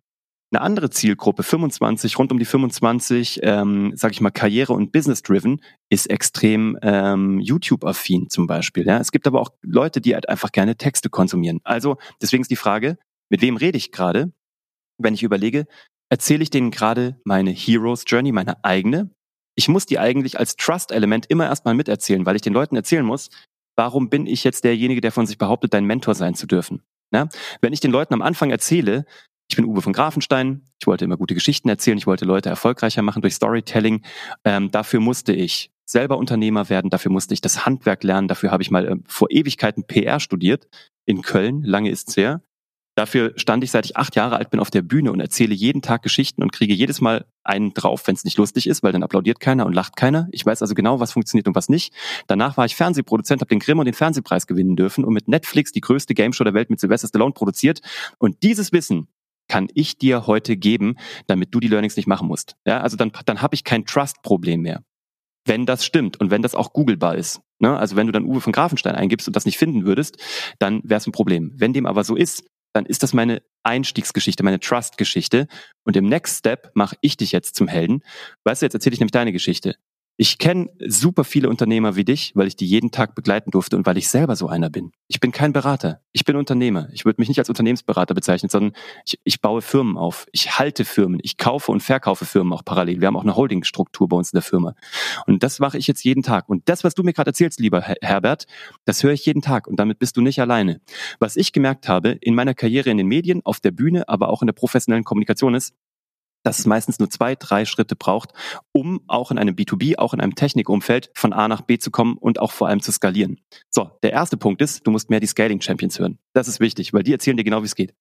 eine andere Zielgruppe, 25, rund um die 25, ähm, sage ich mal, Karriere- und Business-driven, ist extrem ähm, YouTube-affin zum Beispiel. Ja? Es gibt aber auch Leute, die halt einfach gerne Texte konsumieren. Also deswegen ist die Frage, mit wem rede ich gerade? Wenn ich überlege, erzähle ich denen gerade meine Heroes Journey, meine eigene? Ich muss die eigentlich als Trust-Element immer erstmal miterzählen, weil ich den Leuten erzählen muss, warum bin ich jetzt derjenige, der von sich behauptet, dein Mentor sein zu dürfen? Ja? Wenn ich den Leuten am Anfang erzähle, ich bin Uwe von Grafenstein. Ich wollte immer gute Geschichten erzählen. Ich wollte Leute erfolgreicher machen durch Storytelling. Ähm, dafür musste ich selber Unternehmer werden. Dafür musste ich das Handwerk lernen. Dafür habe ich mal äh, vor Ewigkeiten PR studiert in Köln. Lange ist's her. Dafür stand ich, seit ich acht Jahre alt bin, auf der Bühne und erzähle jeden Tag Geschichten und kriege jedes Mal einen drauf, wenn es nicht lustig ist, weil dann applaudiert keiner und lacht keiner. Ich weiß also genau, was funktioniert und was nicht. Danach war ich Fernsehproduzent, habe den Grimm und den Fernsehpreis gewinnen dürfen und mit Netflix die größte Gameshow der Welt mit Sylvester Stallone produziert. Und dieses Wissen kann ich dir heute geben, damit du die Learnings nicht machen musst. Ja, also dann, dann habe ich kein Trust-Problem mehr. wenn das stimmt und wenn das auch googelbar ist. Ne? Also wenn du dann Uwe von Grafenstein eingibst und das nicht finden würdest, dann wäre es ein Problem. Wenn dem aber so ist, dann ist das meine Einstiegsgeschichte, meine Trust-Geschichte. Und im Next Step mache ich dich jetzt zum Helden. Weißt du, jetzt erzähle ich nämlich deine Geschichte. Ich kenne super viele Unternehmer wie dich, weil ich die jeden Tag begleiten durfte und weil ich selber so einer bin. Ich bin kein Berater, ich bin Unternehmer. Ich würde mich nicht als Unternehmensberater bezeichnen, sondern ich, ich baue Firmen auf. Ich halte Firmen, ich kaufe und verkaufe Firmen auch parallel. Wir haben auch eine Holdingstruktur bei uns in der Firma. Und das mache ich jetzt jeden Tag. Und das, was du mir gerade erzählst, lieber Herbert, das höre ich jeden Tag und damit bist du nicht alleine. Was ich gemerkt habe in meiner Karriere in den Medien, auf der Bühne, aber auch in der professionellen Kommunikation ist, dass es meistens nur zwei, drei Schritte braucht, um auch in einem B2B, auch in einem Technikumfeld von A nach B zu kommen und auch vor allem zu skalieren. So, der erste Punkt ist, du musst mehr die Scaling Champions hören. Das ist wichtig, weil die erzählen dir genau, wie es geht.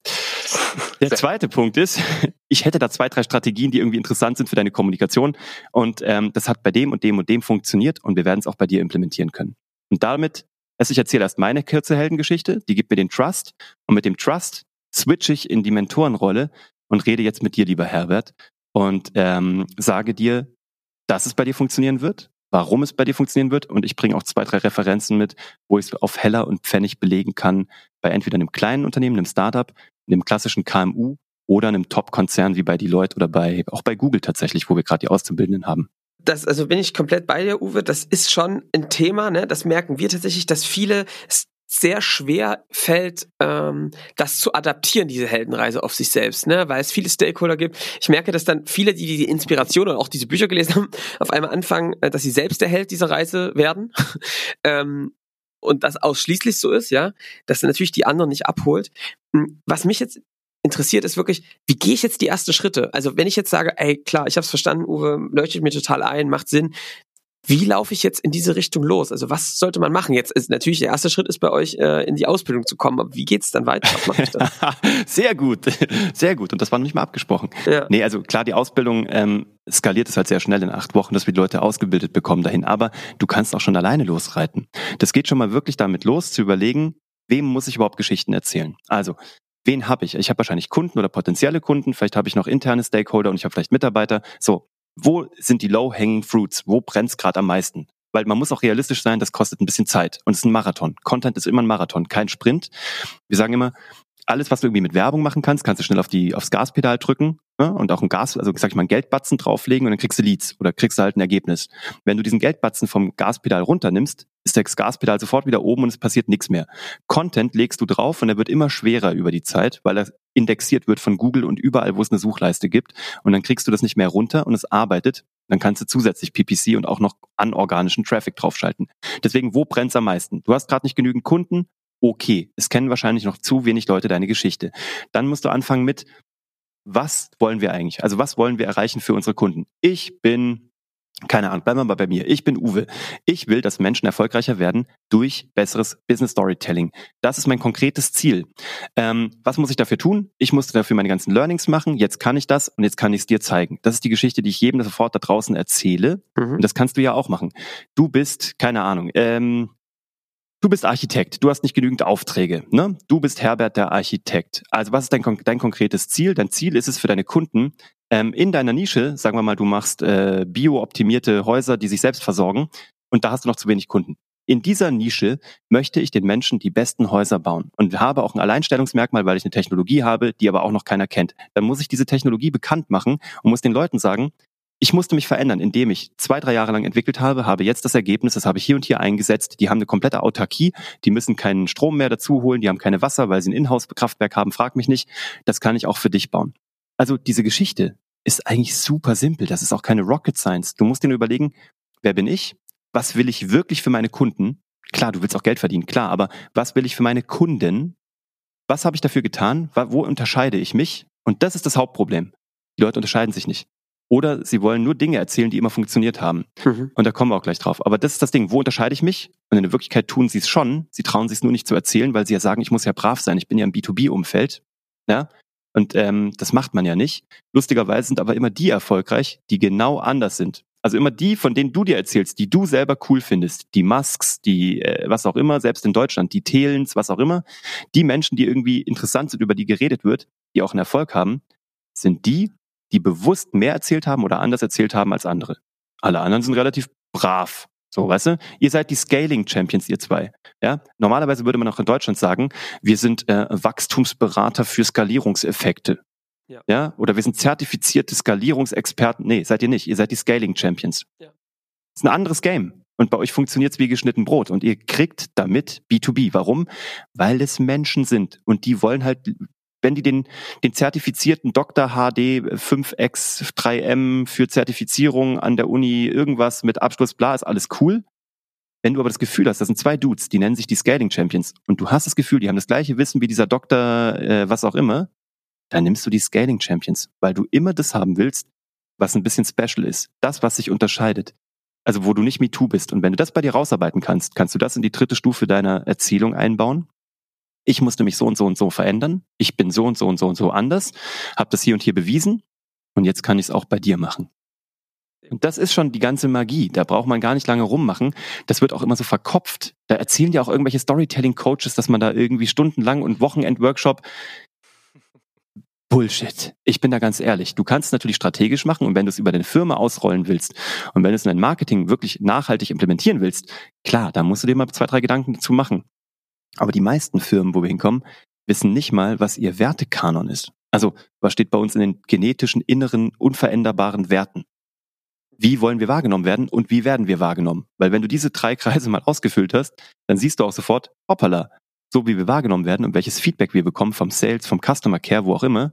Der zweite Punkt ist, ich hätte da zwei, drei Strategien, die irgendwie interessant sind für deine Kommunikation und ähm, das hat bei dem und dem und dem funktioniert und wir werden es auch bei dir implementieren können. Und damit, also ich erzähle erst meine kurze Heldengeschichte, die gibt mir den Trust und mit dem Trust switche ich in die Mentorenrolle und rede jetzt mit dir, lieber Herbert, und ähm, sage dir, dass es bei dir funktionieren wird, warum es bei dir funktionieren wird. Und ich bringe auch zwei, drei Referenzen mit, wo ich es auf Heller und Pfennig belegen kann, bei entweder einem kleinen Unternehmen, einem Startup, einem klassischen KMU oder einem Top-Konzern wie bei Deloitte oder bei auch bei Google tatsächlich, wo wir gerade die Auszubildenden haben. Das, also bin ich komplett bei dir, Uwe. Das ist schon ein Thema, ne? Das merken wir tatsächlich, dass viele sehr schwer fällt, ähm, das zu adaptieren, diese Heldenreise auf sich selbst, ne? weil es viele Stakeholder gibt. Ich merke, dass dann viele, die die Inspiration und auch diese Bücher gelesen haben, auf einmal anfangen, äh, dass sie selbst der Held dieser Reise werden. ähm, und das ausschließlich so ist, ja, dass natürlich die anderen nicht abholt. Hm, was mich jetzt interessiert ist wirklich, wie gehe ich jetzt die ersten Schritte? Also wenn ich jetzt sage, ey klar, ich habe es verstanden, Uwe, leuchtet mir total ein, macht Sinn, wie laufe ich jetzt in diese Richtung los? Also was sollte man machen? Jetzt ist natürlich der erste Schritt ist bei euch äh, in die Ausbildung zu kommen. Aber wie geht's dann weiter? Was mache ich dann? sehr gut, sehr gut. Und das war noch nicht mal abgesprochen. Ja. Nee, also klar, die Ausbildung ähm, skaliert es halt sehr schnell in acht Wochen, dass wir die Leute ausgebildet bekommen dahin. Aber du kannst auch schon alleine losreiten. Das geht schon mal wirklich damit los, zu überlegen, wem muss ich überhaupt Geschichten erzählen? Also wen habe ich? Ich habe wahrscheinlich Kunden oder potenzielle Kunden, vielleicht habe ich noch interne Stakeholder und ich habe vielleicht Mitarbeiter. So, wo sind die Low-Hanging Fruits? Wo brennt's gerade am meisten? Weil man muss auch realistisch sein, das kostet ein bisschen Zeit und es ist ein Marathon. Content ist immer ein Marathon, kein Sprint. Wir sagen immer, alles, was du irgendwie mit Werbung machen kannst, kannst du schnell auf die, aufs Gaspedal drücken ne? und auch ein Gas, also sag ich mal, einen Geldbatzen drauflegen und dann kriegst du Leads oder kriegst du halt ein Ergebnis. Wenn du diesen Geldbatzen vom Gaspedal runternimmst, ist das Gaspedal sofort wieder oben und es passiert nichts mehr. Content legst du drauf und er wird immer schwerer über die Zeit, weil er indexiert wird von Google und überall, wo es eine Suchleiste gibt. Und dann kriegst du das nicht mehr runter und es arbeitet. Dann kannst du zusätzlich PPC und auch noch anorganischen Traffic draufschalten. Deswegen, wo brennt's am meisten? Du hast gerade nicht genügend Kunden, okay. Es kennen wahrscheinlich noch zu wenig Leute deine Geschichte. Dann musst du anfangen mit, was wollen wir eigentlich? Also was wollen wir erreichen für unsere Kunden? Ich bin keine Ahnung, bleiben wir mal bei mir. Ich bin Uwe. Ich will, dass Menschen erfolgreicher werden durch besseres Business Storytelling. Das ist mein konkretes Ziel. Ähm, was muss ich dafür tun? Ich musste dafür meine ganzen Learnings machen. Jetzt kann ich das und jetzt kann ich es dir zeigen. Das ist die Geschichte, die ich jedem sofort da draußen erzähle. Mhm. Und das kannst du ja auch machen. Du bist, keine Ahnung, ähm, Du bist Architekt, du hast nicht genügend Aufträge. Ne? Du bist Herbert der Architekt. Also was ist dein, dein konkretes Ziel? Dein Ziel ist es für deine Kunden, ähm, in deiner Nische, sagen wir mal, du machst äh, bio-optimierte Häuser, die sich selbst versorgen und da hast du noch zu wenig Kunden. In dieser Nische möchte ich den Menschen die besten Häuser bauen und habe auch ein Alleinstellungsmerkmal, weil ich eine Technologie habe, die aber auch noch keiner kennt. Dann muss ich diese Technologie bekannt machen und muss den Leuten sagen, ich musste mich verändern, indem ich zwei, drei Jahre lang entwickelt habe, habe jetzt das Ergebnis, das habe ich hier und hier eingesetzt. Die haben eine komplette Autarkie, die müssen keinen Strom mehr dazu holen, die haben keine Wasser, weil sie ein Inhouse-Kraftwerk haben, frag mich nicht. Das kann ich auch für dich bauen. Also diese Geschichte ist eigentlich super simpel. Das ist auch keine Rocket Science. Du musst dir nur überlegen, wer bin ich? Was will ich wirklich für meine Kunden? Klar, du willst auch Geld verdienen, klar, aber was will ich für meine Kunden? Was habe ich dafür getan? Wo unterscheide ich mich? Und das ist das Hauptproblem. Die Leute unterscheiden sich nicht. Oder sie wollen nur Dinge erzählen, die immer funktioniert haben. Mhm. Und da kommen wir auch gleich drauf. Aber das ist das Ding. Wo unterscheide ich mich? Und in der Wirklichkeit tun sie es schon. Sie trauen sich es nur nicht zu erzählen, weil sie ja sagen, ich muss ja brav sein. Ich bin ja im B2B-Umfeld. Ja? Und ähm, das macht man ja nicht. Lustigerweise sind aber immer die erfolgreich, die genau anders sind. Also immer die, von denen du dir erzählst, die du selber cool findest, die Musks, die äh, was auch immer, selbst in Deutschland, die Thelens, was auch immer, die Menschen, die irgendwie interessant sind, über die geredet wird, die auch einen Erfolg haben, sind die, die bewusst mehr erzählt haben oder anders erzählt haben als andere. Alle anderen sind relativ brav. So, weißt du? Ihr seid die Scaling Champions, ihr zwei. Ja? Normalerweise würde man auch in Deutschland sagen, wir sind äh, Wachstumsberater für Skalierungseffekte. Ja. ja. Oder wir sind zertifizierte Skalierungsexperten. Nee, seid ihr nicht. Ihr seid die Scaling Champions. Ja. ist ein anderes Game. Und bei euch funktioniert es wie geschnitten Brot. Und ihr kriegt damit B2B. Warum? Weil es Menschen sind. Und die wollen halt, wenn die den, den zertifizierten Dr. HD 5X 3M für Zertifizierung an der Uni irgendwas mit Abschluss bla, ist alles cool. Wenn du aber das Gefühl hast, das sind zwei Dudes, die nennen sich die Scaling Champions und du hast das Gefühl, die haben das gleiche Wissen wie dieser Doktor, äh, was auch immer, dann nimmst du die Scaling Champions, weil du immer das haben willst, was ein bisschen special ist. Das, was sich unterscheidet. Also wo du nicht MeToo bist. Und wenn du das bei dir rausarbeiten kannst, kannst du das in die dritte Stufe deiner Erzählung einbauen. Ich musste mich so und so und so verändern. Ich bin so und so und so und so anders. Habe das hier und hier bewiesen. Und jetzt kann ich es auch bei dir machen. Und das ist schon die ganze Magie. Da braucht man gar nicht lange rummachen. Das wird auch immer so verkopft. Da erzählen ja auch irgendwelche Storytelling-Coaches, dass man da irgendwie stundenlang und Wochenend-Workshop. Bullshit. Ich bin da ganz ehrlich. Du kannst es natürlich strategisch machen und wenn du es über deine Firma ausrollen willst und wenn du es in dein Marketing wirklich nachhaltig implementieren willst, klar, da musst du dir mal zwei, drei Gedanken dazu machen. Aber die meisten Firmen, wo wir hinkommen, wissen nicht mal, was ihr Wertekanon ist. Also, was steht bei uns in den genetischen, inneren, unveränderbaren Werten? Wie wollen wir wahrgenommen werden und wie werden wir wahrgenommen? Weil wenn du diese drei Kreise mal ausgefüllt hast, dann siehst du auch sofort, hoppala, so wie wir wahrgenommen werden und welches Feedback wir bekommen vom Sales, vom Customer Care, wo auch immer,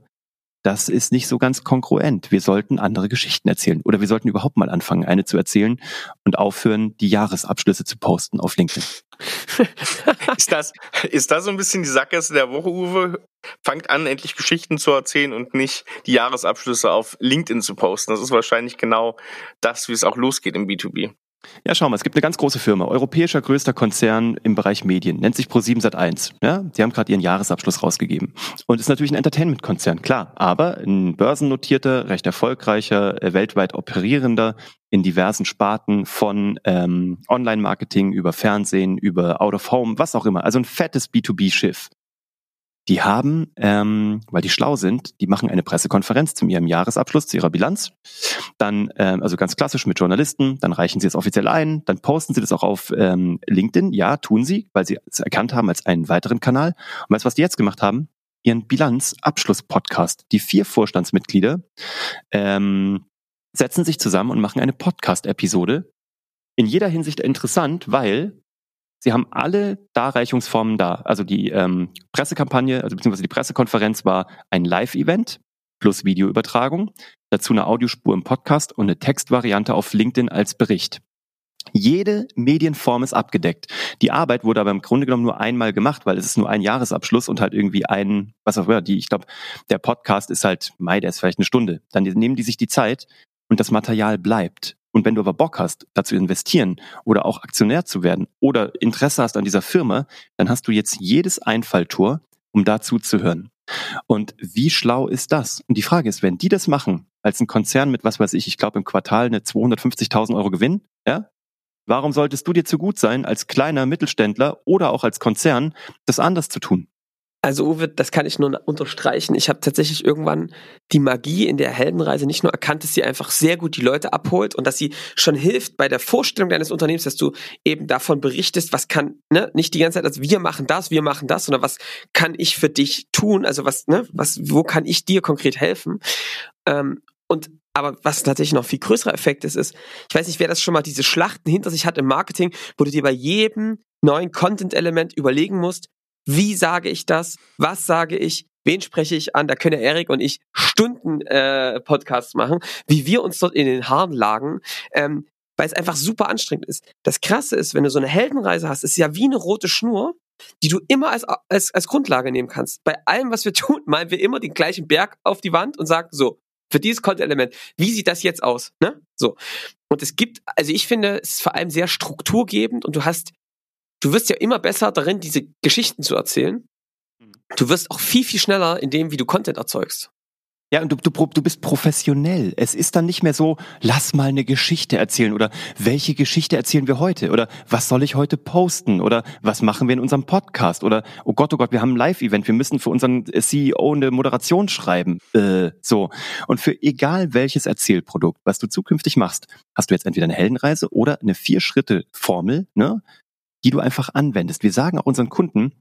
das ist nicht so ganz kongruent. Wir sollten andere Geschichten erzählen oder wir sollten überhaupt mal anfangen, eine zu erzählen und aufhören, die Jahresabschlüsse zu posten auf LinkedIn. ist, das, ist das so ein bisschen die Sackgasse der Woche, Uwe? Fangt an, endlich Geschichten zu erzählen und nicht die Jahresabschlüsse auf LinkedIn zu posten. Das ist wahrscheinlich genau das, wie es auch losgeht im B2B. Ja, schau mal, es gibt eine ganz große Firma, europäischer größter Konzern im Bereich Medien, nennt sich Pro7 Sat1. Ja, die haben gerade ihren Jahresabschluss rausgegeben. Und ist natürlich ein Entertainment-Konzern, klar, aber ein börsennotierter, recht erfolgreicher, äh, weltweit operierender in diversen Sparten von ähm, Online-Marketing über Fernsehen, über Out of Home, was auch immer. Also ein fettes B2B-Schiff. Die haben, ähm, weil die schlau sind, die machen eine Pressekonferenz zu ihrem Jahresabschluss, zu ihrer Bilanz. Dann, ähm, also ganz klassisch mit Journalisten, dann reichen sie es offiziell ein, dann posten sie das auch auf ähm, LinkedIn. Ja, tun sie, weil sie es erkannt haben als einen weiteren Kanal. Und weißt du, was die jetzt gemacht haben? Ihren Bilanz-Abschluss-Podcast. Die vier Vorstandsmitglieder ähm, setzen sich zusammen und machen eine Podcast-Episode. In jeder Hinsicht interessant, weil Sie haben alle Darreichungsformen da. Also die ähm, Pressekampagne, also beziehungsweise die Pressekonferenz war ein Live-Event plus Videoübertragung, dazu eine Audiospur im Podcast und eine Textvariante auf LinkedIn als Bericht. Jede Medienform ist abgedeckt. Die Arbeit wurde aber im Grunde genommen nur einmal gemacht, weil es ist nur ein Jahresabschluss und halt irgendwie ein, was auch immer, die, ich glaube, der Podcast ist halt, Mai, der ist vielleicht eine Stunde. Dann nehmen die sich die Zeit und das Material bleibt. Und wenn du aber Bock hast, dazu investieren oder auch Aktionär zu werden oder Interesse hast an dieser Firma, dann hast du jetzt jedes Einfalltor, um dazu zu hören. Und wie schlau ist das? Und die Frage ist, wenn die das machen, als ein Konzern mit, was weiß ich, ich glaube im Quartal eine 250.000 Euro Gewinn, ja, warum solltest du dir zu gut sein, als kleiner Mittelständler oder auch als Konzern, das anders zu tun? Also Uwe, das kann ich nur unterstreichen. Ich habe tatsächlich irgendwann die Magie in der Heldenreise nicht nur erkannt, dass sie einfach sehr gut die Leute abholt und dass sie schon hilft bei der Vorstellung deines Unternehmens, dass du eben davon berichtest, was kann, ne, nicht die ganze Zeit als wir machen das, wir machen das, sondern was kann ich für dich tun? Also was, ne, was, wo kann ich dir konkret helfen? Ähm, und aber was tatsächlich noch viel größerer Effekt ist, ist, ich weiß nicht, wer das schon mal diese Schlachten hinter sich hat im Marketing, wo du dir bei jedem neuen Content-Element überlegen musst, wie sage ich das? Was sage ich? Wen spreche ich an? Da können Erik und ich Stunden äh, Podcasts machen, wie wir uns dort in den Haaren lagen. Ähm, weil es einfach super anstrengend ist. Das Krasse ist, wenn du so eine Heldenreise hast, ist ja wie eine rote Schnur, die du immer als, als, als Grundlage nehmen kannst. Bei allem, was wir tun, malen wir immer den gleichen Berg auf die Wand und sagen so, für dieses Content-Element, wie sieht das jetzt aus? Ne? So. Und es gibt, also ich finde, es ist vor allem sehr strukturgebend und du hast du wirst ja immer besser darin, diese Geschichten zu erzählen. Mhm. Du wirst auch viel, viel schneller in dem, wie du Content erzeugst. Ja, und du, du, du bist professionell. Es ist dann nicht mehr so, lass mal eine Geschichte erzählen oder welche Geschichte erzählen wir heute oder was soll ich heute posten oder was machen wir in unserem Podcast oder oh Gott, oh Gott, wir haben ein Live-Event, wir müssen für unseren CEO eine Moderation schreiben. Äh, so. Und für egal welches Erzählprodukt, was du zukünftig machst, hast du jetzt entweder eine Heldenreise oder eine Vier-Schritte-Formel, ne? Die du einfach anwendest. Wir sagen auch unseren Kunden,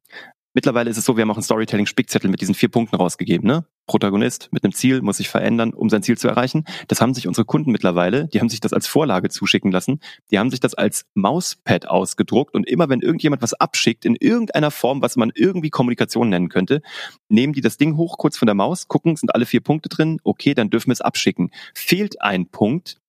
Mittlerweile ist es so, wir haben auch einen Storytelling-Spickzettel mit diesen vier Punkten rausgegeben. Ne? Protagonist mit einem Ziel muss sich verändern, um sein Ziel zu erreichen. Das haben sich unsere Kunden mittlerweile, die haben sich das als Vorlage zuschicken lassen. Die haben sich das als Mauspad ausgedruckt und immer wenn irgendjemand was abschickt, in irgendeiner Form, was man irgendwie Kommunikation nennen könnte, nehmen die das Ding hoch, kurz von der Maus, gucken, sind alle vier Punkte drin, okay, dann dürfen wir es abschicken. Fehlt ein Punkt,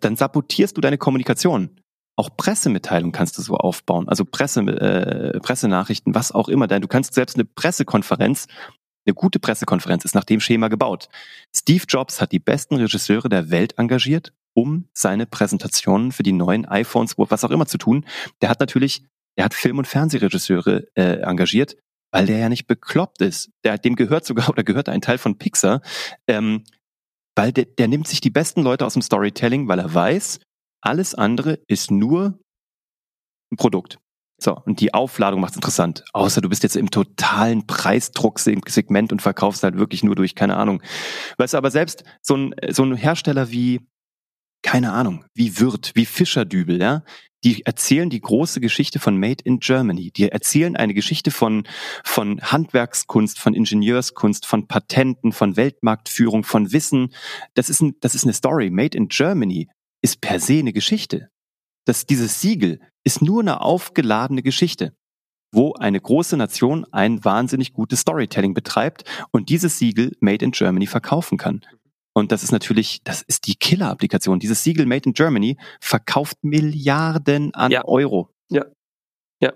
dann sabotierst du deine Kommunikation. Auch Pressemitteilungen kannst du so aufbauen, also Presse, äh, Pressenachrichten, was auch immer. Du kannst selbst eine Pressekonferenz, eine gute Pressekonferenz ist nach dem Schema gebaut. Steve Jobs hat die besten Regisseure der Welt engagiert, um seine Präsentationen für die neuen iPhones, was auch immer zu tun. Der hat natürlich, der hat Film- und Fernsehregisseure äh, engagiert, weil der ja nicht bekloppt ist. Der, dem gehört sogar oder gehört ein Teil von Pixar, ähm, weil der, der nimmt sich die besten Leute aus dem Storytelling, weil er weiß, alles andere ist nur ein Produkt. So, und die Aufladung macht es interessant. Außer du bist jetzt im totalen Preisdrucksegment und verkaufst halt wirklich nur durch, keine Ahnung. Weißt du, aber selbst so ein, so ein Hersteller wie, keine Ahnung, wie Wirt, wie Fischerdübel, ja, die erzählen die große Geschichte von Made in Germany. Die erzählen eine Geschichte von, von Handwerkskunst, von Ingenieurskunst, von Patenten, von Weltmarktführung, von Wissen. Das ist, ein, das ist eine Story. Made in Germany ist per se eine Geschichte. Das, dieses Siegel ist nur eine aufgeladene Geschichte, wo eine große Nation ein wahnsinnig gutes Storytelling betreibt und dieses Siegel Made in Germany verkaufen kann. Und das ist natürlich, das ist die Killer-Applikation. Dieses Siegel Made in Germany verkauft Milliarden an ja. Euro. Ja. Ja.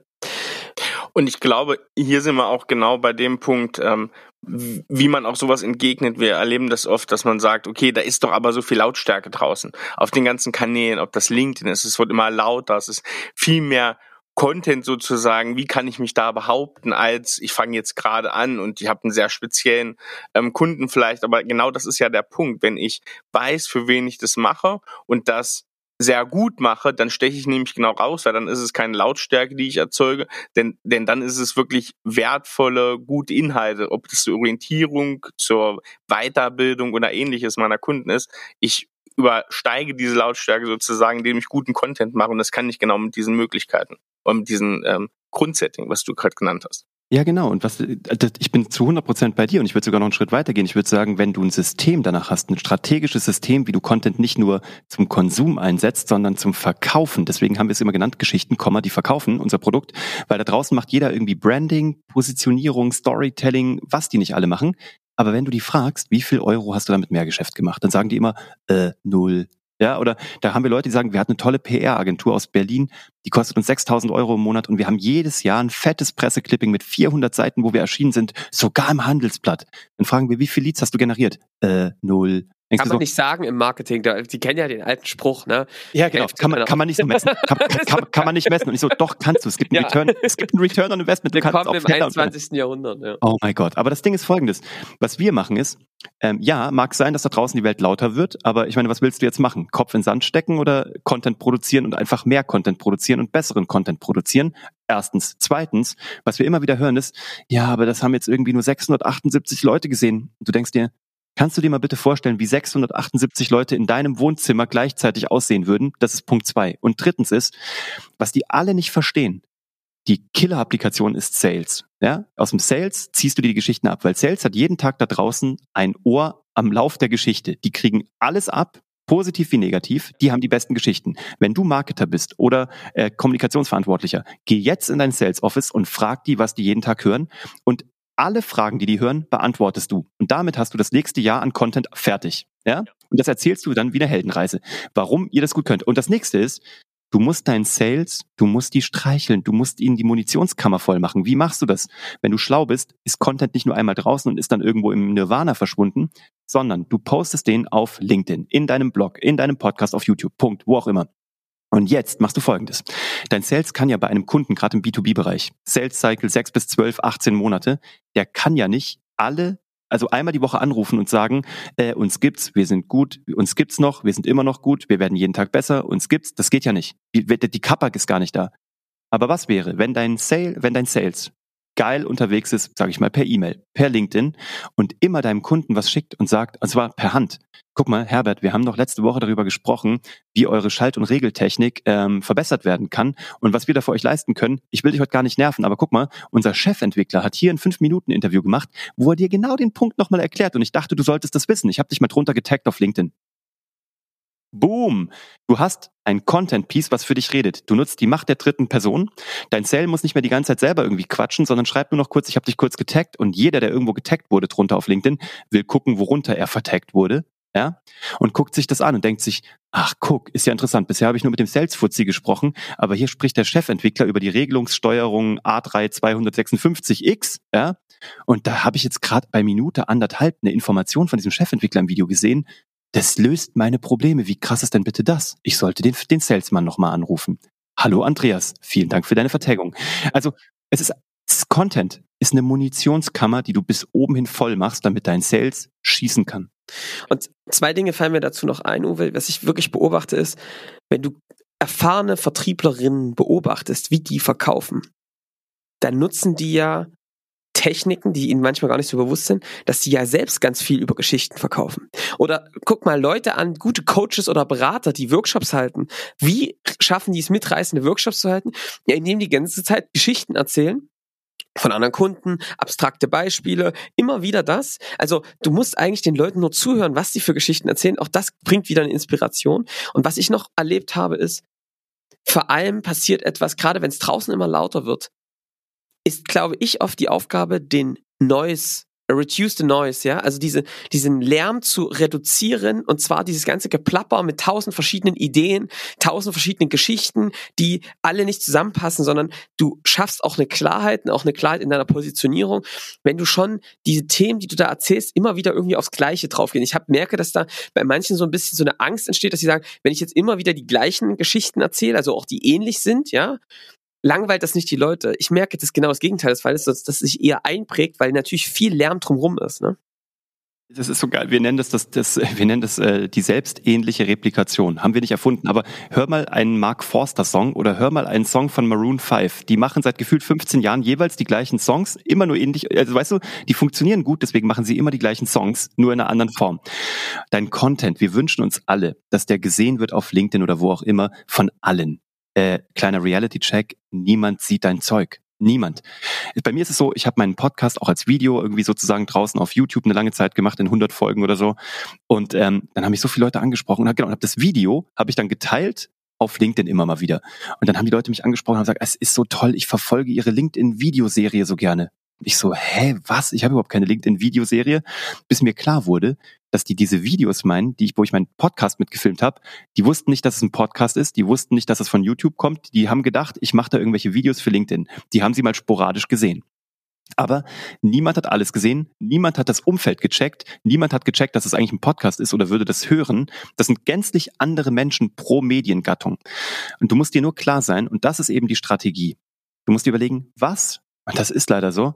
Und ich glaube, hier sind wir auch genau bei dem Punkt, ähm, wie man auch sowas entgegnet. Wir erleben das oft, dass man sagt, okay, da ist doch aber so viel Lautstärke draußen. Auf den ganzen Kanälen, ob das LinkedIn ist, es wird immer lauter, es ist viel mehr Content sozusagen, wie kann ich mich da behaupten, als ich fange jetzt gerade an und ich habe einen sehr speziellen ähm, Kunden vielleicht, aber genau das ist ja der Punkt, wenn ich weiß, für wen ich das mache und das sehr gut mache, dann steche ich nämlich genau raus, weil dann ist es keine Lautstärke, die ich erzeuge, denn, denn dann ist es wirklich wertvolle, gute Inhalte, ob das zur Orientierung, zur Weiterbildung oder ähnliches meiner Kunden ist. Ich übersteige diese Lautstärke sozusagen, indem ich guten Content mache und das kann ich genau mit diesen Möglichkeiten und mit diesem ähm, Grundsetting, was du gerade genannt hast. Ja, genau. Und was, ich bin zu 100 Prozent bei dir und ich würde sogar noch einen Schritt weitergehen. Ich würde sagen, wenn du ein System danach hast, ein strategisches System, wie du Content nicht nur zum Konsum einsetzt, sondern zum Verkaufen. Deswegen haben wir es immer genannt, Geschichten, die verkaufen unser Produkt, weil da draußen macht jeder irgendwie Branding, Positionierung, Storytelling, was die nicht alle machen. Aber wenn du die fragst, wie viel Euro hast du damit mehr Geschäft gemacht, dann sagen die immer, äh, null, ja, oder da haben wir Leute, die sagen, wir hatten eine tolle PR-Agentur aus Berlin, die kostet uns 6000 Euro im Monat und wir haben jedes Jahr ein fettes Presseclipping mit 400 Seiten, wo wir erschienen sind, sogar im Handelsblatt. Dann fragen wir, wie viel Leads hast du generiert? Äh, null. Denkst kann man so, nicht sagen im Marketing, da, die kennen ja den alten Spruch, ne? Ja, genau, kann man, kann man nicht so messen. Kann, kann, kann, man nicht messen. Und ich so, doch, kannst du. Es gibt einen, ja. Return, es gibt einen Return on Investment. Du Willkommen im 21. Jahrhundert, ja. Oh mein Gott. Aber das Ding ist folgendes. Was wir machen ist, ähm, ja, mag sein, dass da draußen die Welt lauter wird, aber ich meine, was willst du jetzt machen? Kopf in Sand stecken oder Content produzieren und einfach mehr Content produzieren und besseren Content produzieren? Erstens. Zweitens, was wir immer wieder hören ist, ja, aber das haben jetzt irgendwie nur 678 Leute gesehen. Du denkst dir, Kannst du dir mal bitte vorstellen, wie 678 Leute in deinem Wohnzimmer gleichzeitig aussehen würden? Das ist Punkt zwei. Und drittens ist, was die alle nicht verstehen, die Killer-Applikation ist Sales. Ja? Aus dem Sales ziehst du dir die Geschichten ab, weil Sales hat jeden Tag da draußen ein Ohr am Lauf der Geschichte. Die kriegen alles ab, positiv wie negativ, die haben die besten Geschichten. Wenn du Marketer bist oder äh, Kommunikationsverantwortlicher, geh jetzt in dein Sales Office und frag die, was die jeden Tag hören und alle Fragen, die die hören, beantwortest du. Und damit hast du das nächste Jahr an Content fertig. Ja? Und das erzählst du dann wie eine Heldenreise, warum ihr das gut könnt. Und das nächste ist, du musst deinen Sales, du musst die streicheln, du musst ihnen die Munitionskammer voll machen. Wie machst du das? Wenn du schlau bist, ist Content nicht nur einmal draußen und ist dann irgendwo im Nirvana verschwunden, sondern du postest den auf LinkedIn, in deinem Blog, in deinem Podcast auf YouTube, Punkt, wo auch immer. Und jetzt machst du folgendes. Dein Sales kann ja bei einem Kunden, gerade im B2B-Bereich, Sales Cycle 6 bis 12, 18 Monate, der kann ja nicht alle Also einmal die Woche anrufen und sagen, äh, uns gibt's, wir sind gut, uns gibt's noch, wir sind immer noch gut, wir werden jeden Tag besser, uns gibt's, das geht ja nicht. Die, die Kappa ist gar nicht da. Aber was wäre, wenn dein Sale, wenn dein Sales geil unterwegs ist, sage ich mal, per E-Mail, per LinkedIn und immer deinem Kunden was schickt und sagt, und zwar per Hand. Guck mal, Herbert, wir haben doch letzte Woche darüber gesprochen, wie eure Schalt- und Regeltechnik ähm, verbessert werden kann und was wir da für euch leisten können. Ich will dich heute gar nicht nerven, aber guck mal, unser Chefentwickler hat hier ein 5-Minuten-Interview gemacht, wo er dir genau den Punkt nochmal erklärt und ich dachte, du solltest das wissen. Ich habe dich mal drunter getaggt auf LinkedIn. Boom. Du hast ein Content-Piece, was für dich redet. Du nutzt die Macht der dritten Person. Dein Cell muss nicht mehr die ganze Zeit selber irgendwie quatschen, sondern schreib nur noch kurz, ich habe dich kurz getaggt und jeder, der irgendwo getaggt wurde drunter auf LinkedIn, will gucken, worunter er vertaggt wurde. Ja, und guckt sich das an und denkt sich, ach guck, ist ja interessant. Bisher habe ich nur mit dem Sales-Fuzzi gesprochen, aber hier spricht der Chefentwickler über die Regelungssteuerung A3 256X, ja, und da habe ich jetzt gerade bei Minute anderthalb eine Information von diesem Chefentwickler im Video gesehen, das löst meine Probleme. Wie krass ist denn bitte das? Ich sollte den, den Salesman nochmal anrufen. Hallo Andreas, vielen Dank für deine Vertaggung. Also es ist das Content ist eine Munitionskammer, die du bis oben hin voll machst, damit dein Sales schießen kann. Und zwei Dinge fallen mir dazu noch ein, Uwe. Was ich wirklich beobachte ist, wenn du erfahrene Vertrieblerinnen beobachtest, wie die verkaufen, dann nutzen die ja Techniken, die ihnen manchmal gar nicht so bewusst sind, dass sie ja selbst ganz viel über Geschichten verkaufen. Oder guck mal Leute an, gute Coaches oder Berater, die Workshops halten. Wie schaffen die es, mitreißende Workshops zu halten? Ja, indem die ganze Zeit Geschichten erzählen von anderen Kunden, abstrakte Beispiele, immer wieder das. Also du musst eigentlich den Leuten nur zuhören, was sie für Geschichten erzählen. Auch das bringt wieder eine Inspiration. Und was ich noch erlebt habe, ist, vor allem passiert etwas, gerade wenn es draußen immer lauter wird, ist, glaube ich, oft die Aufgabe, den Noise reduce the noise, ja, also diese, diesen Lärm zu reduzieren und zwar dieses ganze Geplapper mit tausend verschiedenen Ideen, tausend verschiedenen Geschichten, die alle nicht zusammenpassen, sondern du schaffst auch eine Klarheit, auch eine Klarheit in deiner Positionierung, wenn du schon diese Themen, die du da erzählst, immer wieder irgendwie aufs Gleiche draufgehen. Ich hab, merke, dass da bei manchen so ein bisschen so eine Angst entsteht, dass sie sagen, wenn ich jetzt immer wieder die gleichen Geschichten erzähle, also auch die ähnlich sind, ja, langweilt das nicht die Leute. Ich merke das genau das Gegenteil des Falles, dass das sich eher einprägt, weil natürlich viel Lärm drumherum ist. Ne? Das ist so geil. Wir nennen das, das, das wir nennen das äh, die selbstähnliche Replikation. Haben wir nicht erfunden. Aber hör mal einen Mark Forster Song oder hör mal einen Song von Maroon 5. Die machen seit gefühlt 15 Jahren jeweils die gleichen Songs, immer nur ähnlich. Also weißt du, die funktionieren gut, deswegen machen sie immer die gleichen Songs, nur in einer anderen Form. Dein Content, wir wünschen uns alle, dass der gesehen wird auf LinkedIn oder wo auch immer von allen äh, kleiner Reality-Check, niemand sieht dein Zeug. Niemand. Bei mir ist es so, ich habe meinen Podcast auch als Video irgendwie sozusagen draußen auf YouTube eine lange Zeit gemacht, in 100 Folgen oder so. Und ähm, dann haben mich so viele Leute angesprochen und, hab, genau, hab das Video habe ich dann geteilt auf LinkedIn immer mal wieder. Und dann haben die Leute mich angesprochen und haben gesagt, es ist so toll, ich verfolge ihre LinkedIn-Videoserie so gerne. Ich so, hä, was? Ich habe überhaupt keine LinkedIn-Videoserie, bis mir klar wurde, dass die diese Videos meinen, die ich, wo ich meinen Podcast mitgefilmt habe, die wussten nicht, dass es ein Podcast ist, die wussten nicht, dass es von YouTube kommt, die haben gedacht, ich mache da irgendwelche Videos für LinkedIn. Die haben sie mal sporadisch gesehen. Aber niemand hat alles gesehen, niemand hat das Umfeld gecheckt, niemand hat gecheckt, dass es eigentlich ein Podcast ist oder würde das hören. Das sind gänzlich andere Menschen pro Mediengattung. Und du musst dir nur klar sein, und das ist eben die Strategie. Du musst dir überlegen, was, und das ist leider so,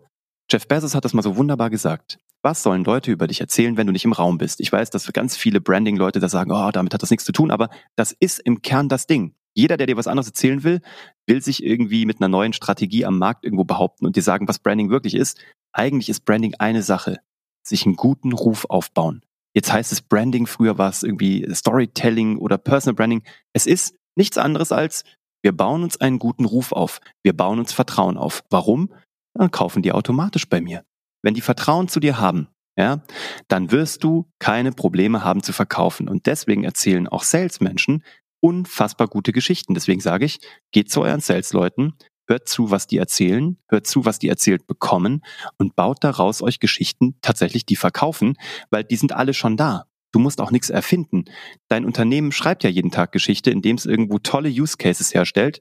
Jeff Bezos hat das mal so wunderbar gesagt. Was sollen Leute über dich erzählen, wenn du nicht im Raum bist? Ich weiß, dass ganz viele Branding-Leute da sagen, oh, damit hat das nichts zu tun, aber das ist im Kern das Ding. Jeder, der dir was anderes erzählen will, will sich irgendwie mit einer neuen Strategie am Markt irgendwo behaupten und dir sagen, was Branding wirklich ist. Eigentlich ist Branding eine Sache. Sich einen guten Ruf aufbauen. Jetzt heißt es Branding, früher war es irgendwie Storytelling oder Personal Branding. Es ist nichts anderes als, wir bauen uns einen guten Ruf auf. Wir bauen uns Vertrauen auf. Warum? Dann kaufen die automatisch bei mir. Wenn die Vertrauen zu dir haben, ja, dann wirst du keine Probleme haben zu verkaufen. Und deswegen erzählen auch Salesmenschen unfassbar gute Geschichten. Deswegen sage ich, geht zu euren Salesleuten, hört zu, was die erzählen, hört zu, was die erzählt bekommen und baut daraus euch Geschichten tatsächlich, die verkaufen, weil die sind alle schon da. Du musst auch nichts erfinden. Dein Unternehmen schreibt ja jeden Tag Geschichte, indem es irgendwo tolle Use Cases herstellt.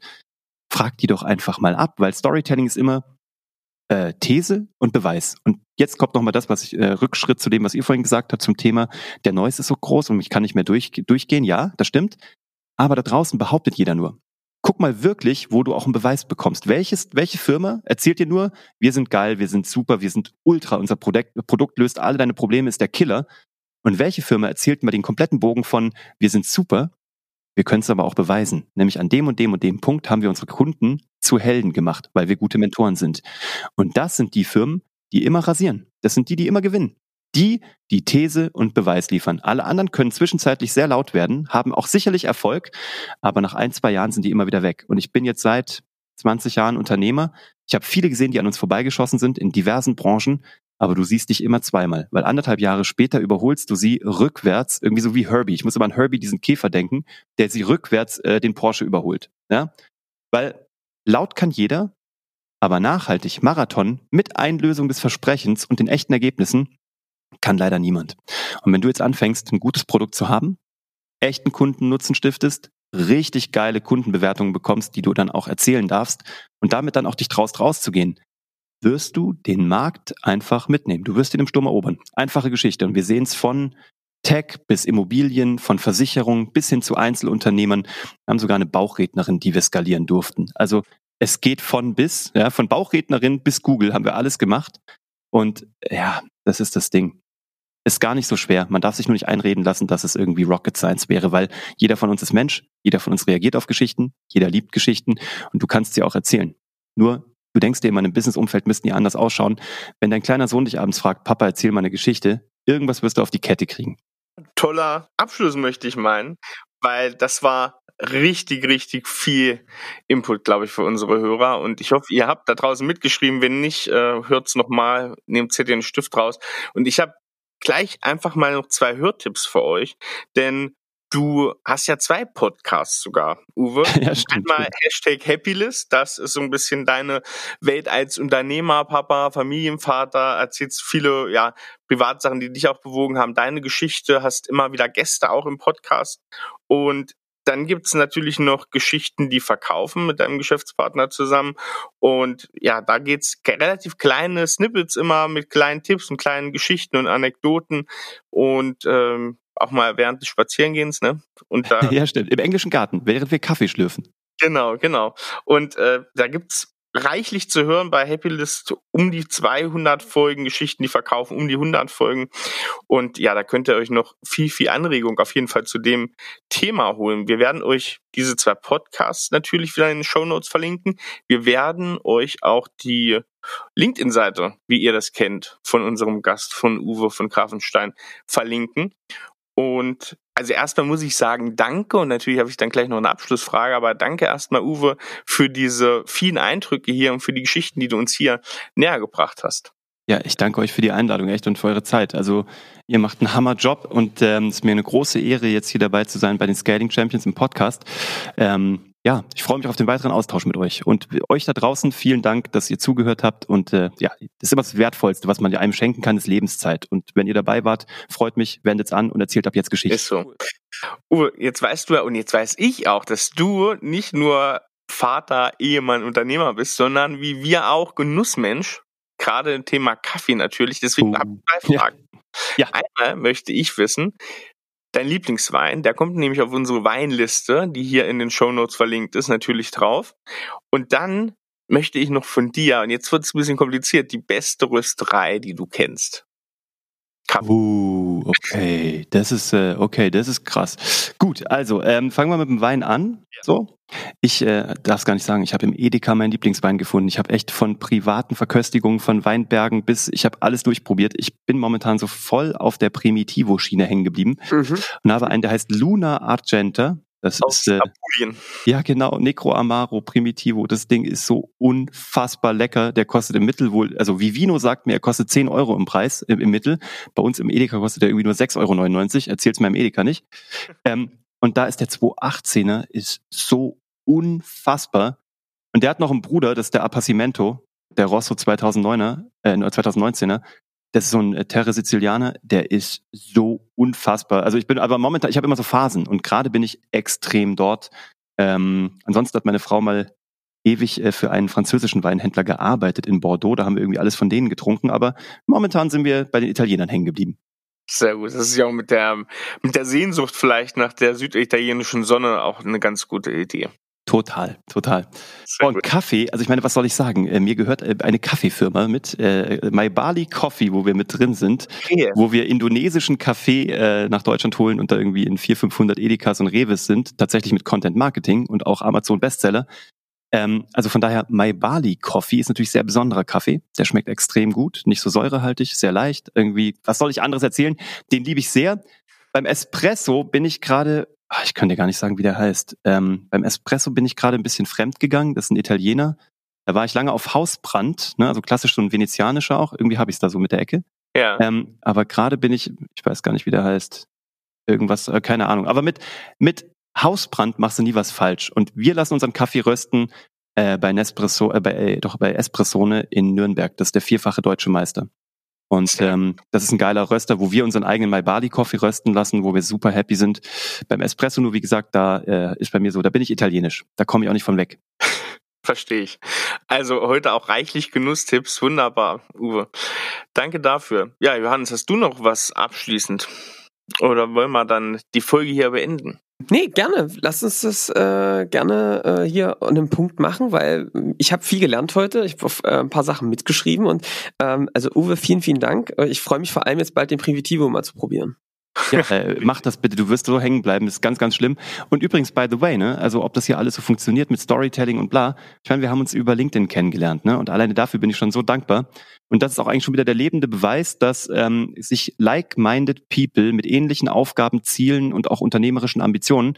Frag die doch einfach mal ab, weil Storytelling ist immer, äh, These und Beweis. Und jetzt kommt nochmal das, was ich, äh, Rückschritt zu dem, was ihr vorhin gesagt habt zum Thema, der Noise ist so groß und ich kann nicht mehr durch, durchgehen. Ja, das stimmt. Aber da draußen behauptet jeder nur. guck mal wirklich, wo du auch einen Beweis bekommst. Welches, welche Firma erzählt dir nur, wir sind geil, wir sind super, wir sind ultra, unser Produkt, Produkt löst alle deine Probleme, ist der Killer. Und welche Firma erzählt mir den kompletten Bogen von, wir sind super, wir können es aber auch beweisen. Nämlich an dem und dem und dem Punkt haben wir unsere Kunden zu Helden gemacht, weil wir gute Mentoren sind. Und das sind die Firmen, die immer rasieren. Das sind die, die immer gewinnen die die These und Beweis liefern. Alle anderen können zwischenzeitlich sehr laut werden, haben auch sicherlich Erfolg, aber nach ein, zwei Jahren sind die immer wieder weg. Und ich bin jetzt seit 20 Jahren Unternehmer. Ich habe viele gesehen, die an uns vorbeigeschossen sind in diversen Branchen, aber du siehst dich immer zweimal, weil anderthalb Jahre später überholst du sie rückwärts, irgendwie so wie Herbie. Ich muss immer an Herbie, diesen Käfer denken, der sie rückwärts äh, den Porsche überholt. Ja? Weil laut kann jeder, aber nachhaltig, Marathon, mit Einlösung des Versprechens und den echten Ergebnissen, kann leider niemand. Und wenn du jetzt anfängst, ein gutes Produkt zu haben, echten Kundennutzen stiftest, richtig geile Kundenbewertungen bekommst, die du dann auch erzählen darfst und damit dann auch dich traust rauszugehen, wirst du den Markt einfach mitnehmen. Du wirst ihn im Sturm erobern. Einfache Geschichte. Und wir sehen es von Tech bis Immobilien, von Versicherungen bis hin zu Einzelunternehmern. Wir haben sogar eine Bauchrednerin, die wir skalieren durften. Also es geht von bis, ja, von Bauchrednerin bis Google haben wir alles gemacht. Und ja, das ist das Ding. Ist gar nicht so schwer. Man darf sich nur nicht einreden lassen, dass es irgendwie Rocket Science wäre, weil jeder von uns ist Mensch, jeder von uns reagiert auf Geschichten, jeder liebt Geschichten und du kannst sie auch erzählen. Nur, du denkst dir immer, im Businessumfeld müssten die anders ausschauen. Wenn dein kleiner Sohn dich abends fragt, Papa, erzähl mal eine Geschichte, irgendwas wirst du auf die Kette kriegen. Toller Abschluss, möchte ich meinen, weil das war richtig, richtig viel Input, glaube ich, für unsere Hörer. Und ich hoffe, ihr habt da draußen mitgeschrieben. Wenn nicht, äh, hört's nochmal, nehmt Zettel einen Stift raus. Und ich habe gleich einfach mal noch zwei Hörtipps für euch, denn Du hast ja zwei Podcasts sogar, Uwe. Ja, stimmt. Einmal Hashtag Happylist, das ist so ein bisschen deine Welt als Unternehmer, Papa, Familienvater, erzählst viele ja, Privatsachen, die dich auch bewogen haben, deine Geschichte, hast immer wieder Gäste auch im Podcast. Und dann gibt's natürlich noch Geschichten, die verkaufen mit deinem Geschäftspartner zusammen. Und ja, da geht's relativ kleine Snippets immer mit kleinen Tipps und kleinen Geschichten und Anekdoten und ähm, auch mal während des Spazierengehens, ne? Und da, ja, stimmt. Im englischen Garten, während wir Kaffee schlürfen. Genau, genau. Und äh, da gibt's reichlich zu hören bei Happylist um die 200 Folgen Geschichten, die verkaufen, um die 100 Folgen. Und ja, da könnt ihr euch noch viel, viel Anregung auf jeden Fall zu dem Thema holen. Wir werden euch diese zwei Podcasts natürlich wieder in den Show Notes verlinken. Wir werden euch auch die LinkedIn-Seite, wie ihr das kennt, von unserem Gast, von Uwe von Grafenstein, verlinken. Und also erstmal muss ich sagen, danke und natürlich habe ich dann gleich noch eine Abschlussfrage, aber danke erstmal Uwe für diese vielen Eindrücke hier und für die Geschichten, die du uns hier näher gebracht hast. Ja, ich danke euch für die Einladung echt und für eure Zeit. Also ihr macht einen Hammerjob und ähm, es ist mir eine große Ehre, jetzt hier dabei zu sein bei den Scaling Champions im Podcast. Ähm, ja, ich freue mich auf den weiteren Austausch mit euch. Und euch da draußen, vielen Dank, dass ihr zugehört habt. Und äh, ja, das ist immer das Wertvollste, was man einem schenken kann, ist Lebenszeit. Und wenn ihr dabei wart, freut mich, wendet's an und erzählt ab jetzt Geschichte. Ist so. Uwe, jetzt weißt du ja und jetzt weiß ich auch, dass du nicht nur Vater, Ehemann, Unternehmer bist, sondern wie wir auch Genussmensch. Gerade im Thema Kaffee natürlich. Deswegen uh, habe ich zwei Fragen. Ja. ja. Einmal möchte ich wissen, dein Lieblingswein. Der kommt nämlich auf unsere Weinliste, die hier in den Show Notes verlinkt ist, natürlich drauf. Und dann möchte ich noch von dir, und jetzt wird es ein bisschen kompliziert, die beste Rösterei, die du kennst. Kaffee. Uh, okay, das ist äh, okay, das ist krass. Gut, also ähm, fangen wir mit dem Wein an. Ja. So, ich äh, darf es gar nicht sagen. Ich habe im Edeka meinen Lieblingswein gefunden. Ich habe echt von privaten Verköstigungen, von Weinbergen bis ich habe alles durchprobiert. Ich bin momentan so voll auf der Primitivo-Schiene hängen geblieben mhm. und habe einen, der heißt Luna Argenta. Das Aus ist äh, Apulien. ja genau Necro Amaro Primitivo. Das Ding ist so unfassbar lecker. Der kostet im Mittel wohl, also Vivino sagt mir, er kostet 10 Euro im Preis im, im Mittel. Bei uns im Edeka kostet er irgendwie nur 6,99 Euro. Erzähl's mir im Edeka nicht. Ähm, und da ist der 218er ist so unfassbar. Und der hat noch einen Bruder, das ist der Appassimento, der Rosso 2009er, äh, 2019er. Das ist so ein äh, Terre Sizilianer, der ist so unfassbar. Also ich bin aber momentan, ich habe immer so Phasen und gerade bin ich extrem dort. Ähm, ansonsten hat meine Frau mal ewig äh, für einen französischen Weinhändler gearbeitet in Bordeaux. Da haben wir irgendwie alles von denen getrunken, aber momentan sind wir bei den Italienern hängen geblieben. Sehr gut. Das ist ja auch mit der, mit der Sehnsucht vielleicht nach der süditalienischen Sonne auch eine ganz gute Idee. Total, total. Sehr und. Kaffee, also ich meine, was soll ich sagen? Äh, mir gehört äh, eine Kaffeefirma mit, äh, My Bali Coffee, wo wir mit drin sind, Okay. wo wir indonesischen Kaffee äh, nach Deutschland holen und da irgendwie in 400, 500 Edekas und Reves sind, tatsächlich mit Content Marketing und auch Amazon Bestseller. Ähm, also von daher, My Bali Coffee ist natürlich sehr besonderer Kaffee. Der schmeckt extrem gut, nicht so säurehaltig, sehr leicht. Irgendwie, was soll ich anderes erzählen? Den liebe ich sehr. Beim Espresso bin ich gerade, ich kann dir gar nicht sagen, wie der heißt. Ähm, beim Espresso bin ich gerade ein bisschen fremd gegangen. Das ist ein Italiener. Da war ich lange auf Hausbrand, ne, also klassisch so ein venezianischer auch. Irgendwie habe ich es da so mit der Ecke. Ja. Ähm, aber gerade bin ich, ich weiß gar nicht, wie der heißt. Irgendwas, äh, keine Ahnung. Aber mit, mit Hausbrand machst du nie was falsch. Und wir lassen unseren Kaffee rösten äh, bei Nespresso, äh, bei, äh, doch bei Espressone in Nürnberg. Das ist der vierfache deutsche Meister. Und ähm, das ist ein geiler Röster, wo wir unseren eigenen My Bali Coffee rösten lassen, wo wir super happy sind. Beim Espresso nur, wie gesagt, da äh, ist bei mir so, da bin ich italienisch. Da komme ich auch nicht von weg. Verstehe ich. Also heute auch reichlich Genusstipps. Wunderbar, Uwe. Danke dafür. Ja, Johannes, hast du noch was abschließend? Oder wollen wir dann die Folge hier beenden? Nee, gerne. Lass uns das äh, gerne äh, hier an einem Punkt machen, weil ich habe viel gelernt heute. Ich habe äh, ein paar Sachen mitgeschrieben und ähm, also Uwe, vielen, vielen Dank. Äh, Ich freue mich vor allem jetzt bald den Primitivo mal zu probieren. Ja, äh, mach das bitte, du wirst so hängen bleiben, das ist ganz, ganz schlimm. Und übrigens, by the way, ne, also ob das hier alles so funktioniert mit Storytelling und bla, ich meine, wir haben uns über LinkedIn kennengelernt, ne? Und alleine dafür bin ich schon so dankbar. Und das ist auch eigentlich schon wieder der lebende Beweis, dass ähm, sich like-minded People mit ähnlichen Aufgaben, Zielen und auch unternehmerischen Ambitionen,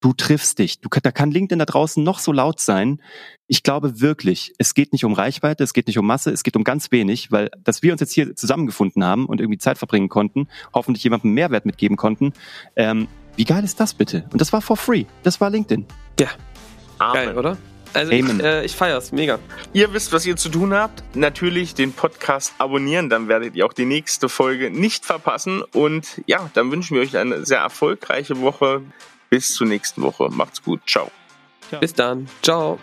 du triffst dich. Du, da kann LinkedIn da draußen noch so laut sein. Ich glaube wirklich, es geht nicht um Reichweite, es geht nicht um Masse, es geht um ganz wenig, weil dass wir uns jetzt hier zusammengefunden haben und irgendwie Zeit verbringen konnten, hoffentlich jemandem Mehrwert mitgeben konnten. Ähm, wie geil ist das bitte? Und das war for free. Das war LinkedIn. Amen. Geil, oder? Also ich, Amen. äh, ich feier's, mega. Ihr wisst, was ihr zu tun habt. Natürlich den Podcast abonnieren, dann werdet ihr auch die nächste Folge nicht verpassen. Und ja, dann wünschen wir euch eine sehr erfolgreiche Woche. Bis zur nächsten Woche. Macht's gut. Ciao. Bis dann. Ciao.